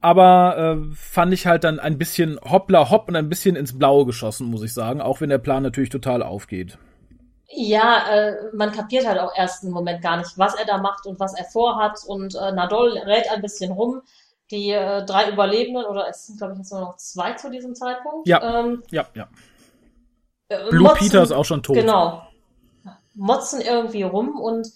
Aber äh, fand ich halt dann ein bisschen hoppla hopp und ein bisschen ins Blaue geschossen, muss ich sagen. Auch wenn der Plan natürlich total aufgeht. Ja, äh, man kapiert halt auch erst einen Moment gar nicht, was er da macht und was er vorhat. Und äh, Nadol rät ein bisschen rum. Die äh, drei Überlebenden, oder es sind, glaube ich, jetzt nur noch zwei zu diesem Zeitpunkt. Ja. Ähm, Ja, ja. äh, Blue motzen- Peter ist auch schon tot. Genau. Motzen irgendwie rum und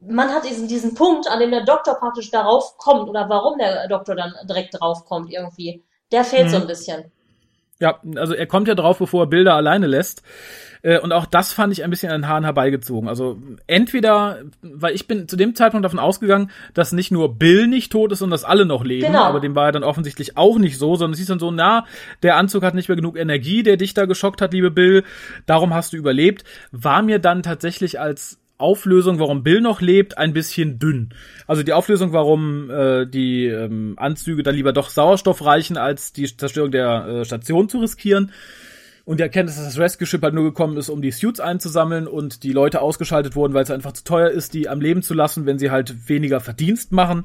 man hat diesen, diesen Punkt, an dem der Doktor praktisch darauf kommt oder warum der Doktor dann direkt drauf kommt irgendwie. Der fehlt so Mhm. ein bisschen. Ja, also er kommt ja drauf, bevor er Bilder alleine lässt. Äh, und auch das fand ich ein bisschen an den Haaren herbeigezogen. Also entweder, weil ich bin zu dem Zeitpunkt davon ausgegangen, dass nicht nur Bill nicht tot ist, sondern dass alle noch leben. Genau. Aber dem war ja dann offensichtlich auch nicht so, sondern es hieß dann so, na, der Anzug hat nicht mehr genug Energie, der dich da geschockt hat, liebe Bill. Darum hast du überlebt. War mir dann tatsächlich als Auflösung, warum Bill noch lebt, ein bisschen dünn. Also die Auflösung, warum äh, die ähm, Anzüge dann lieber doch Sauerstoff reichen, als die Zerstörung der äh, Station zu riskieren. Und die Erkenntnis, dass das Rescue-Ship halt nur gekommen ist, um die Suits einzusammeln und die Leute ausgeschaltet wurden, weil es einfach zu teuer ist, die am Leben zu lassen, wenn sie halt weniger Verdienst machen,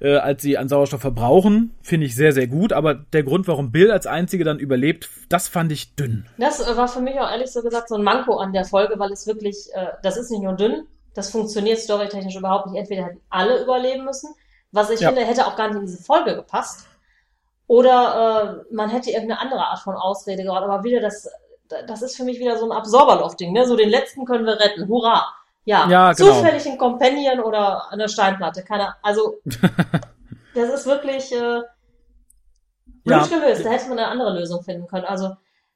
äh, als sie an Sauerstoff verbrauchen, finde ich sehr, sehr gut. Aber der Grund, warum Bill als Einzige dann überlebt, das fand ich dünn. Das äh, war für mich auch ehrlich so gesagt so ein Manko an der Folge, weil es wirklich, äh, das ist nicht nur dünn, das funktioniert storytechnisch überhaupt nicht. Entweder hätten alle überleben müssen, was ich Ja. finde, hätte auch gar nicht in diese Folge gepasst. Oder äh, man hätte irgendeine andere Art von Ausrede gehabt. Aber wieder das, das ist für mich wieder so ein Absorberloch-Ding. Ne? So den letzten können wir retten. Hurra! Ja, Ja, genau. zufällig ein Companion oder eine Steinplatte. Keine, also <laughs> das ist wirklich äh, Ja. gelöst. Da hätte man eine andere Lösung finden können. Also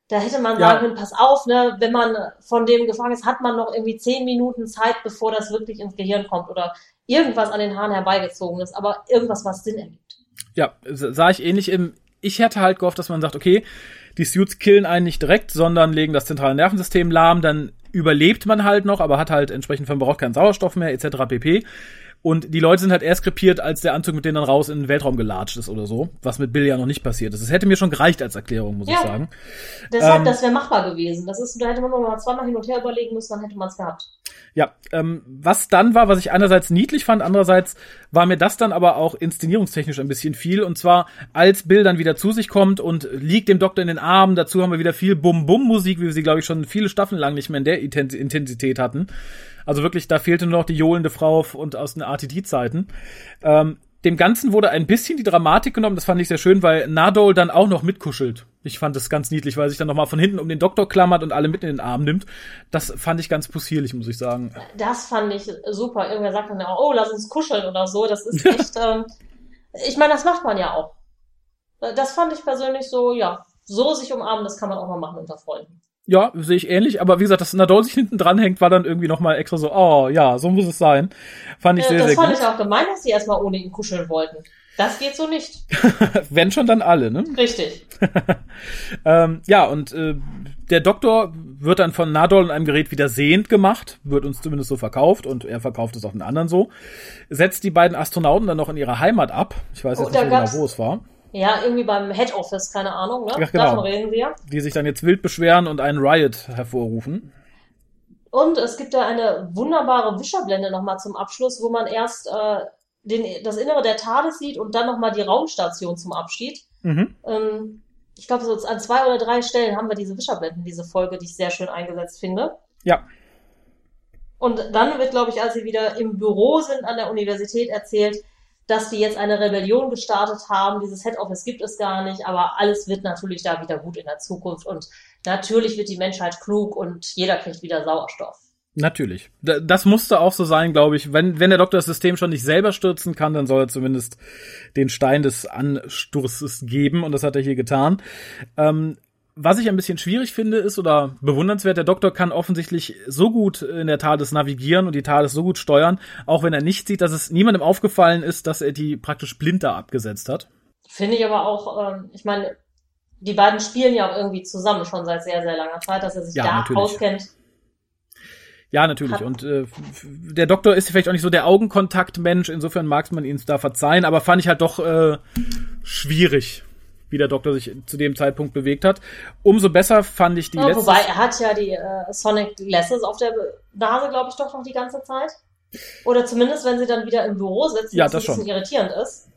da hätte man sagen können, pass auf, ne, wenn man von dem gefangen ist, hat man noch irgendwie zehn Minuten Zeit, bevor das wirklich ins Gehirn kommt oder irgendwas an den Haaren herbeigezogen ist, aber irgendwas, was Sinn ergibt. Ja, sah ich ähnlich im. Ich hätte halt gehofft, dass man sagt, okay, die Suits killen einen nicht direkt, sondern legen das zentrale Nervensystem lahm, dann überlebt man halt noch, aber hat halt entsprechend verbraucht keinen Sauerstoff mehr, etc. pp. Und die Leute sind halt erst krepiert, als der Anzug mit denen dann raus in den Weltraum gelatscht ist oder so, was mit Bill ja noch nicht passiert ist. Es hätte mir schon gereicht als Erklärung, muss ich Ja. sagen. Deshalb, Ähm. das wäre machbar gewesen. Das ist, da hätte man nur mal zweimal hin und her überlegen müssen, dann hätte man es gehabt. Ja, ähm, was dann war, was ich einerseits niedlich fand, andererseits war mir das dann aber auch inszenierungstechnisch ein bisschen viel. Und zwar, als Bill dann wieder zu sich kommt und liegt dem Doktor in den Armen, dazu haben wir wieder viel Bum-Bum-Musik, wie wir sie, glaube ich, schon viele Staffeln lang nicht mehr in der Inten- Intensität hatten. Also wirklich, da fehlte nur noch die johlende Frau und aus den RTD-Zeiten. Ähm, dem Ganzen wurde ein bisschen die Dramatik genommen, das fand ich sehr schön, weil Nadol dann auch noch mitkuschelt. Ich fand das ganz niedlich, weil er sich dann nochmal von hinten um den Doktor klammert und alle mit in den Arm nimmt. Das fand ich ganz possierlich, muss ich sagen. Das fand ich super. Irgendwer sagt dann auch, oh, lass uns kuscheln oder so. Das ist <laughs> echt, ähm, ich meine, das macht man ja auch. Das fand ich persönlich so, ja, so sich umarmen, das kann man auch mal machen unter Freunden. Ja, sehe ich ähnlich, aber wie gesagt, dass Nadol sich hinten dran hängt, war dann irgendwie nochmal extra so, oh ja, so muss es sein. Fand ich Äh, sehr, das sehr fand gut. ich auch gemein, dass die erstmal ohne ihn kuscheln wollten. Das geht so nicht. <laughs> Wenn schon dann alle, ne? Richtig. <laughs> Ähm, ja, und äh, der Doktor wird dann von Nadol in einem Gerät wieder sehend gemacht, wird uns zumindest so verkauft und er verkauft es auch den anderen so. Setzt die beiden Astronauten dann noch in ihrer Heimat ab. Ich weiß Oh, jetzt da nicht genau, wo es war. Ja, irgendwie beim Head Office, keine Ahnung, ne? Ja, genau. Davon reden wir. Die sich dann jetzt wild beschweren und einen Riot hervorrufen. Und es gibt da eine wunderbare Wischerblende nochmal zum Abschluss, wo man erst äh, den, das Innere der TARDIS sieht und dann nochmal die Raumstation zum Abschied. Mhm. Ähm, ich glaube, so an zwei oder drei Stellen haben wir diese Wischerblenden, diese Folge, die ich sehr schön eingesetzt finde. Ja. Und dann wird, glaube ich, als sie wieder im Büro sind an der Universität erzählt, dass die jetzt eine Rebellion gestartet haben. Dieses Head Office gibt es gar nicht, aber alles wird natürlich da wieder gut in der Zukunft und natürlich wird die Menschheit klug und jeder kriegt wieder Sauerstoff. Natürlich. Da- Das musste auch so sein, glaube ich. Wenn, wenn der Doktor das System schon nicht selber stürzen kann, dann soll er zumindest den Stein des Ansturzes geben und das hat er hier getan. Ähm, was ich ein bisschen schwierig finde, ist oder bewundernswert, der Doktor kann offensichtlich so gut in der TARDIS navigieren und die TARDIS so gut steuern, auch wenn er nicht sieht, dass es niemandem aufgefallen ist, dass er die praktisch blind da abgesetzt hat. Finde ich aber auch, ähm, ich meine, die beiden spielen ja auch irgendwie zusammen schon seit sehr, sehr langer Zeit, dass er sich Ja, da natürlich. auskennt. Ja, natürlich. Und äh, der Doktor ist vielleicht auch nicht so der Augenkontaktmensch, insofern mag man ihn da verzeihen, aber fand ich halt doch äh, schwierig, wie der Doktor sich zu dem Zeitpunkt bewegt hat. Umso besser fand ich die Ja, letzte. wobei er hat ja die äh, Sonic Glasses auf der Nase, glaube ich, doch noch die ganze Zeit. Oder zumindest, wenn sie dann wieder im Büro sitzen, Ja, was das ein bisschen schon. irritierend ist.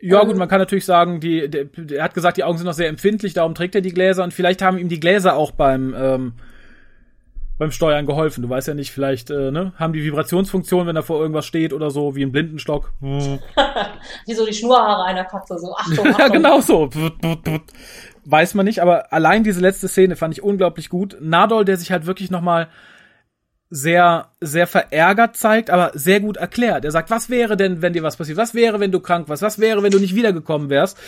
Ja, gut, man kann natürlich sagen, die, der, er hat gesagt, die Augen sind noch sehr empfindlich, darum trägt er die Gläser und vielleicht haben ihm die Gläser auch beim ähm, beim Steuern geholfen. Du weißt ja nicht, vielleicht äh, ne, haben die Vibrationsfunktion, wenn er vor irgendwas steht oder so, wie ein Blindenstock. <laughs> Wie so die Schnurhaare einer Katze, so Achtung, <laughs> Achtung. Ja, genau so. Weiß man nicht, aber allein diese letzte Szene fand ich unglaublich gut. Nadol, der sich halt wirklich nochmal sehr, sehr verärgert zeigt, aber sehr gut erklärt. Er sagt, was wäre denn, wenn dir was passiert? Was wäre, wenn du krank warst? Was wäre, wenn du nicht wiedergekommen wärst?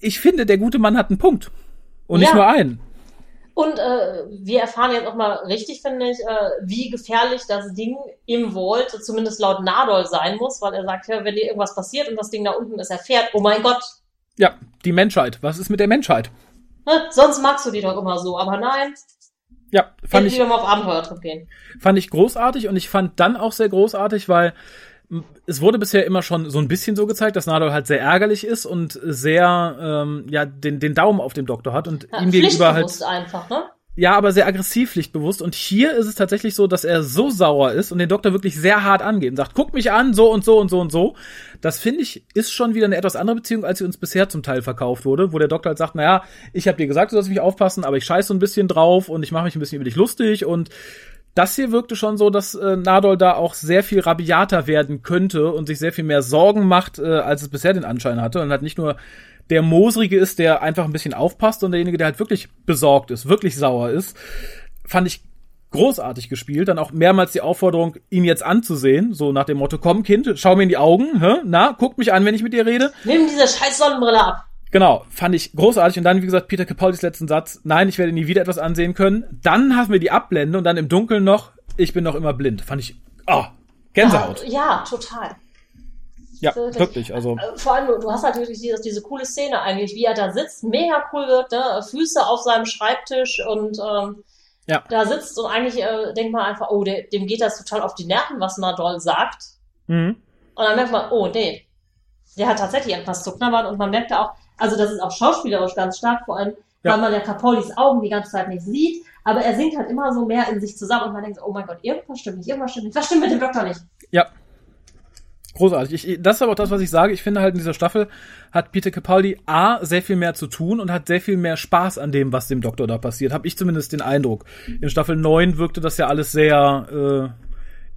Ich finde, der gute Mann hat einen Punkt. Und nicht Ja. nur einen. Und äh, wir erfahren jetzt auch mal richtig, finde ich, äh, wie gefährlich das Ding im Vault, zumindest laut Nadol, sein muss, weil er sagt, ja, wenn dir irgendwas passiert und das Ding da unten ist erfährt, oh mein Gott, Ja, die Menschheit. Was ist mit der Menschheit? ne, sonst magst du die doch immer so, aber nein, Ja, fand ich, die doch mal auf Abenteuertrip gehen. fand ich großartig und ich fand dann auch sehr großartig, weil es wurde bisher immer schon so ein bisschen so gezeigt, dass Nadol halt sehr ärgerlich ist und sehr ähm, ja den, den Daumen auf dem Doktor hat und Ja, ihm gegenüber halt einfach, ne? ja, aber sehr aggressiv pflichtbewusst. Und hier ist es tatsächlich so, dass er so sauer ist und den Doktor wirklich sehr hart angeht und sagt, guck mich an, so und so und so und so. Das finde ich, ist schon wieder eine etwas andere Beziehung, als sie uns bisher zum Teil verkauft wurde, wo der Doktor halt sagt, naja, ich habe dir gesagt, du sollst mich aufpassen, aber ich scheiße so ein bisschen drauf und ich mache mich ein bisschen über dich lustig und das hier wirkte schon so, dass äh, Nadol da auch sehr viel rabiater werden könnte und sich sehr viel mehr Sorgen macht, äh, als es bisher den Anschein hatte. Und halt nicht nur der Moosrige ist, der einfach ein bisschen aufpasst und derjenige, der halt wirklich besorgt ist, wirklich sauer ist, fand ich großartig gespielt. Dann auch mehrmals die Aufforderung, ihn jetzt anzusehen, so nach dem Motto, komm Kind, schau mir in die Augen, hä? na, guck mich an, wenn ich mit dir rede. Nimm diese scheiß Sonnenbrille ab. Genau, fand ich großartig. Und dann, wie gesagt, Peter Capaldis letzten Satz, nein, ich werde nie wieder etwas ansehen können. Dann haben wir die Abblende und dann im Dunkeln noch, ich bin noch immer blind. Fand ich, ah, Gänsehaut. Ja, ja, total. Ja, wirklich. wirklich, also, Äh, Vor allem, du- du hast natürlich diese, diese coole Szene eigentlich, wie er da sitzt, mega cool wird, ne? Füße auf seinem Schreibtisch und ähm, Ja. da sitzt und eigentlich äh, denkt man einfach, oh, der, dem geht das total auf die Nerven, was Nadol sagt. mhm. Und dann merkt man, oh, nee, der hat tatsächlich etwas zu knabbern und man merkt da auch, also das ist auch schauspielerisch ganz stark, vor allem, Ja. weil man ja Capolis Augen die ganze Zeit nicht sieht, aber er sinkt halt immer so mehr in sich zusammen und man denkt, so, oh mein Gott, irgendwas stimmt nicht, irgendwas stimmt nicht, was stimmt mit dem Doktor nicht? ja. Großartig. Ich, das ist aber auch das, was ich sage. Ich finde halt in dieser Staffel hat Peter Capaldi A, sehr viel mehr zu tun und hat sehr viel mehr Spaß an dem, was dem Doktor da passiert. Habe ich zumindest den Eindruck. In Staffel 9 wirkte das ja alles sehr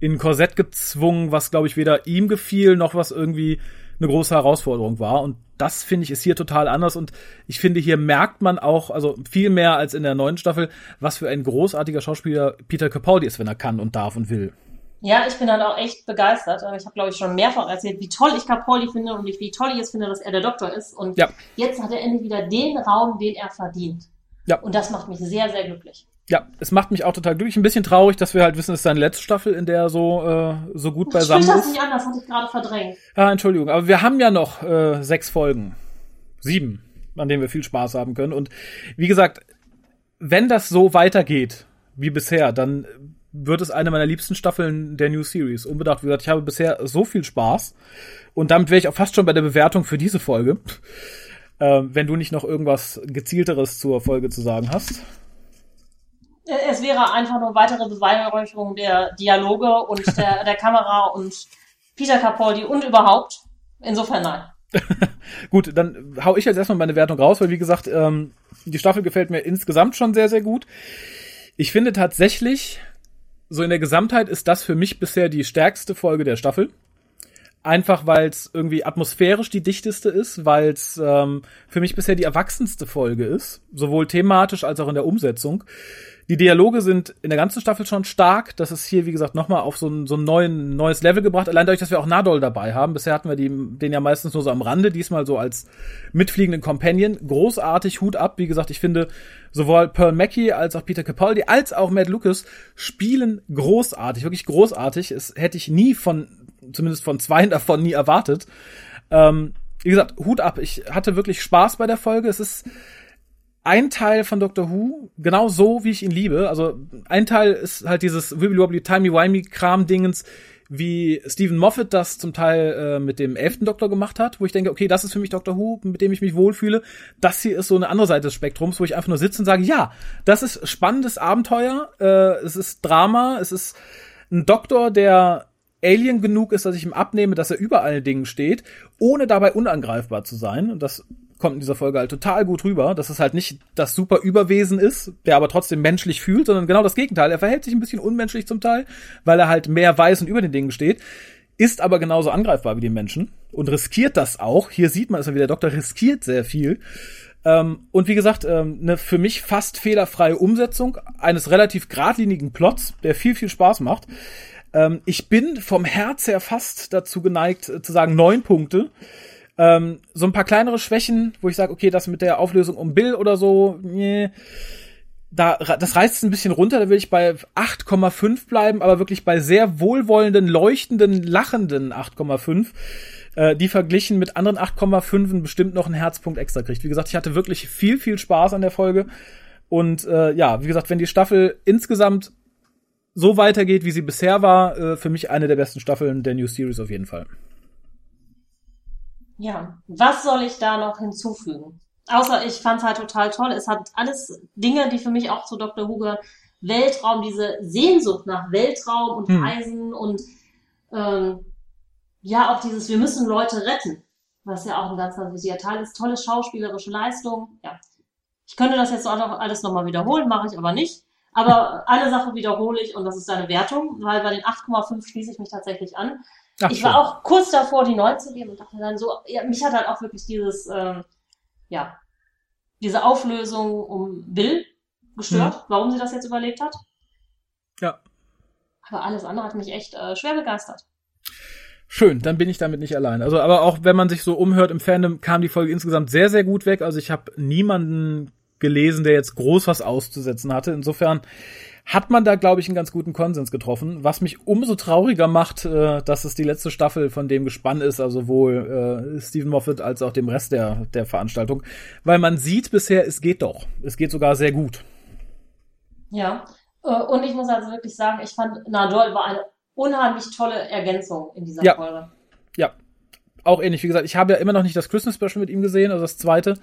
äh, in Korsett gezwungen, was, glaube ich, weder ihm gefiel, noch was irgendwie eine große Herausforderung war. Und das finde ich ist hier total anders. Und ich finde, hier merkt man auch, also viel mehr als in der neuen Staffel, was für ein großartiger Schauspieler Peter Capaldi ist, wenn er kann und darf und will. Ja, ich bin halt auch echt begeistert. Ich habe, glaube ich, schon mehrfach erzählt, wie toll ich Capaldi finde und wie toll ich es finde, dass er der Doktor ist. Und Ja. jetzt hat er endlich wieder den Raum, den er verdient. Ja. Und das macht mich sehr, sehr glücklich. Ja, es macht mich auch total glücklich. Ein bisschen traurig, dass wir halt wissen, es ist seine letzte Staffel, in der er so, äh, so gut beisammen Sprich das ist. nicht an, das hatte ich gerade verdrängt. Ah, Entschuldigung, aber wir haben ja noch äh, sechs Folgen. Sieben, an denen wir viel Spaß haben können. Und wie gesagt, wenn das so weitergeht wie bisher, dann wird es eine meiner liebsten Staffeln der New Series. Unbedacht, wie gesagt, ich habe bisher so viel Spaß. Und damit wäre ich auch fast schon bei der Bewertung für diese Folge. Äh, wenn du nicht noch irgendwas gezielteres zur Folge zu sagen hast. Wäre einfach nur weitere Beweihräucherung der Dialoge und <laughs> der, der Kamera und Peter Capaldi und überhaupt. Insofern nein. <laughs> Gut, dann hau ich jetzt erstmal meine Wertung raus, weil wie gesagt, ähm, die Staffel gefällt mir insgesamt schon sehr, sehr gut. Ich finde tatsächlich, so in der Gesamtheit ist das für mich bisher die stärkste Folge der Staffel. Einfach weil es irgendwie atmosphärisch die dichteste ist, weil es ähm, für mich bisher die erwachsenste Folge ist, sowohl thematisch als auch in der Umsetzung. Die Dialoge sind in der ganzen Staffel schon stark. Das ist hier, wie gesagt, nochmal auf so ein, so ein neuen, neues Level gebracht. Allein dadurch, dass wir auch Nadol dabei haben. Bisher hatten wir die, den ja meistens nur so am Rande, diesmal so als mitfliegenden Companion. Großartig, Hut ab. Wie gesagt, ich finde, sowohl Pearl Mackie als auch Peter Capaldi als auch Matt Lucas spielen großartig, wirklich großartig. Es hätte ich nie von, zumindest von zwei davon nie erwartet. Ähm, wie gesagt, Hut ab. Ich hatte wirklich Spaß bei der Folge. Es ist ein Teil von Doctor Who, genau so, wie ich ihn liebe. Also ein Teil ist halt dieses wibbly-wobbly, timey-wimey-Kram-Dingens, wie Stephen Moffat das zum Teil äh, mit dem elften Doktor gemacht hat, wo ich denke, okay, das ist für mich Doctor Who, mit dem ich mich wohlfühle. Das hier ist so eine andere Seite des Spektrums, wo ich einfach nur sitze und sage, ja, das ist spannendes Abenteuer, äh, es ist Drama, es ist ein Doktor, der Alien genug ist, dass ich ihm abnehme, dass er über allen Dingen steht, ohne dabei unangreifbar zu sein. Und das kommt in dieser Folge halt total gut rüber, dass es halt nicht das super Überwesen ist, der aber trotzdem menschlich fühlt, sondern genau das Gegenteil. Er verhält sich ein bisschen unmenschlich zum Teil, weil er halt mehr weiß und über den Dingen steht, ist aber genauso angreifbar wie die Menschen und riskiert das auch. Hier sieht man es, wie der Doktor riskiert sehr viel. Ähm, und wie gesagt, ähm, eine für mich fast fehlerfreie Umsetzung eines relativ geradlinigen Plots, der viel, viel Spaß macht. Ähm, ich bin vom Herz her fast dazu geneigt äh, zu sagen neun Punkte. Ähm, so ein paar kleinere Schwächen, wo ich sage, okay, das mit der Auflösung um Bill oder so, nee, da, das reißt ein bisschen runter, da will ich bei 8,5 bleiben, aber wirklich bei sehr wohlwollenden, leuchtenden, lachenden 8,5 äh, die verglichen mit anderen 8,5 bestimmt noch einen Herzpunkt extra kriegt. Wie gesagt, ich hatte wirklich viel, viel Spaß an der Folge. Und äh, ja, wie gesagt, wenn die Staffel insgesamt so weitergeht, wie sie bisher war, äh, für mich eine der besten Staffeln der New Series auf jeden Fall. Ja, was soll ich da noch hinzufügen? Außer ich fand es halt total toll. Es hat alles Dinge, die für mich auch zu Dr. Gehören. Weltraum, diese Sehnsucht nach Weltraum und hm. Reisen und ähm, ja auch dieses, wir müssen Leute retten, was ja auch ein ganz, ganz wichtiger Teil ist. Tolle schauspielerische Leistung. Ja, ich könnte das jetzt auch noch alles nochmal wiederholen, mache ich aber nicht. Aber eine Sache wiederhole ich und das ist deine Wertung, weil bei den 8,5 schließe ich mich tatsächlich an. Ach, ich war schön. auch kurz davor, die 9 zu geben und dachte dann so, ja, mich hat halt auch wirklich dieses, ähm, ja, diese Auflösung um Bill gestört, hm. warum sie das jetzt überlegt hat. Ja. Aber alles andere hat mich echt äh, schwer begeistert. Schön, dann bin ich damit nicht allein. Also, aber auch wenn man sich so umhört im Fandom, kam die Folge insgesamt sehr, sehr gut weg. Also ich habe niemanden gelesen, der jetzt groß was auszusetzen hatte. Insofern hat man da, glaube ich, einen ganz guten Konsens getroffen, was mich umso trauriger macht, äh, dass es die letzte Staffel von dem Gespann ist, also sowohl äh, Stephen Moffat als auch dem Rest der, der Veranstaltung, weil man sieht bisher, es geht doch. Es geht sogar sehr gut. Ja, äh, und ich muss also wirklich sagen, ich fand Nadol war eine unheimlich tolle Ergänzung in dieser ja. Folge. Ja, auch ähnlich. Wie gesagt, ich habe ja immer noch nicht das Christmas Special mit ihm gesehen, also das zweite.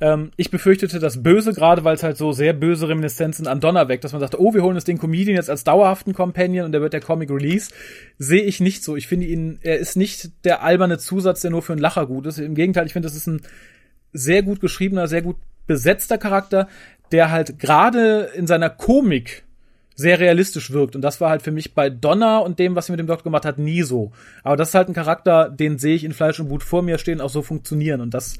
Ähm, ich befürchtete das Böse, gerade weil es halt so sehr böse Reminiszenzen an Donner weckt, dass man sagte, oh, wir holen uns den Comedian jetzt als dauerhaften Companion und der wird der Comic Release. Sehe ich nicht so. Ich finde ihn, er ist nicht der alberne Zusatz, der nur für einen Lacher gut ist. Im Gegenteil, ich finde, das ist ein sehr gut geschriebener, sehr gut besetzter Charakter, der halt gerade in seiner Komik sehr realistisch wirkt. Und das war halt für mich bei Donner und dem, was sie mit dem Doktor gemacht hat, nie so. Aber das ist halt ein Charakter, den sehe ich in Fleisch und Blut vor mir stehen, auch so funktionieren. Und das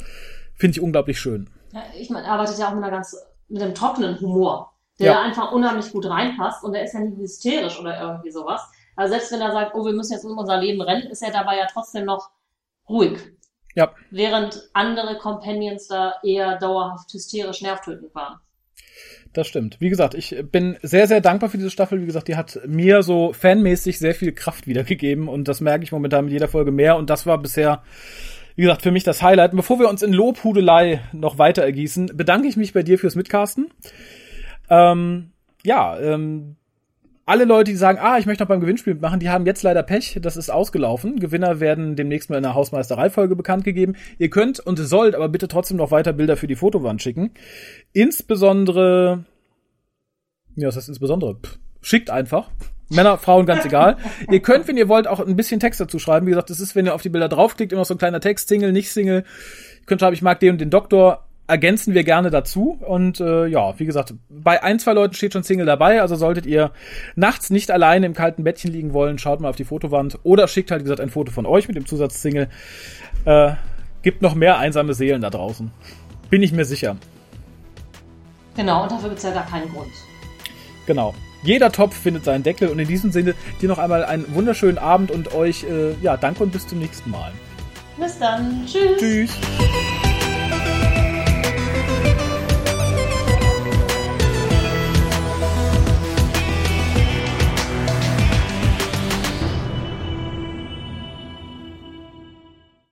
finde ich unglaublich schön. Ja, ich meine, er arbeitet ja auch mit einer ganz, mit einem trockenen Humor, der ja. einfach unheimlich gut reinpasst. Und er ist ja nicht hysterisch oder irgendwie sowas. Also selbst wenn er sagt, oh, wir müssen jetzt um unser Leben rennen, ist er dabei ja trotzdem noch ruhig. Ja. Während andere Companions da eher dauerhaft hysterisch nervtötend waren das stimmt. Wie gesagt, ich bin sehr, sehr dankbar für diese Staffel. Wie gesagt, die hat mir so fanmäßig sehr viel Kraft wiedergegeben und das merke ich momentan mit jeder Folge mehr und das war bisher, wie gesagt, für mich das Highlight. Bevor wir uns in Lobhudelei noch weiter ergießen, bedanke ich mich bei dir fürs Mitcasten. Ähm, ja, ähm, alle Leute, die sagen, ah, ich möchte noch beim Gewinnspiel mitmachen, die haben jetzt leider Pech, das ist ausgelaufen. Gewinner werden demnächst mal in der Hausmeisterei-Folge bekannt gegeben. Ihr könnt und sollt aber bitte trotzdem noch weiter Bilder für die Fotowand schicken. Insbesondere, ja, was heißt insbesondere? Pff, schickt einfach. Männer, Frauen, ganz egal. ihr könnt, wenn ihr wollt, auch ein bisschen Text dazu schreiben. Wie gesagt, das ist, wenn ihr auf die Bilder draufklickt, immer so ein kleiner Text, Single, nicht Single. Ihr könnt schreiben, ich mag den und den Doktor ergänzen wir gerne dazu. Und äh, ja, wie gesagt, bei ein, zwei Leuten steht schon Single dabei. Also solltet ihr nachts nicht alleine im kalten Bettchen liegen wollen, schaut mal auf die Fotowand oder schickt halt, wie gesagt, ein Foto von euch mit dem Zusatz Single. Äh, gibt noch mehr einsame Seelen da draußen. Bin ich mir sicher. Genau, und dafür gibt es ja gar keinen Grund. Genau. Jeder Topf findet seinen Deckel und in diesem Sinne dir noch einmal einen wunderschönen Abend und euch, äh, ja, danke und bis zum nächsten Mal. Bis dann. Tschüss. Tschüss.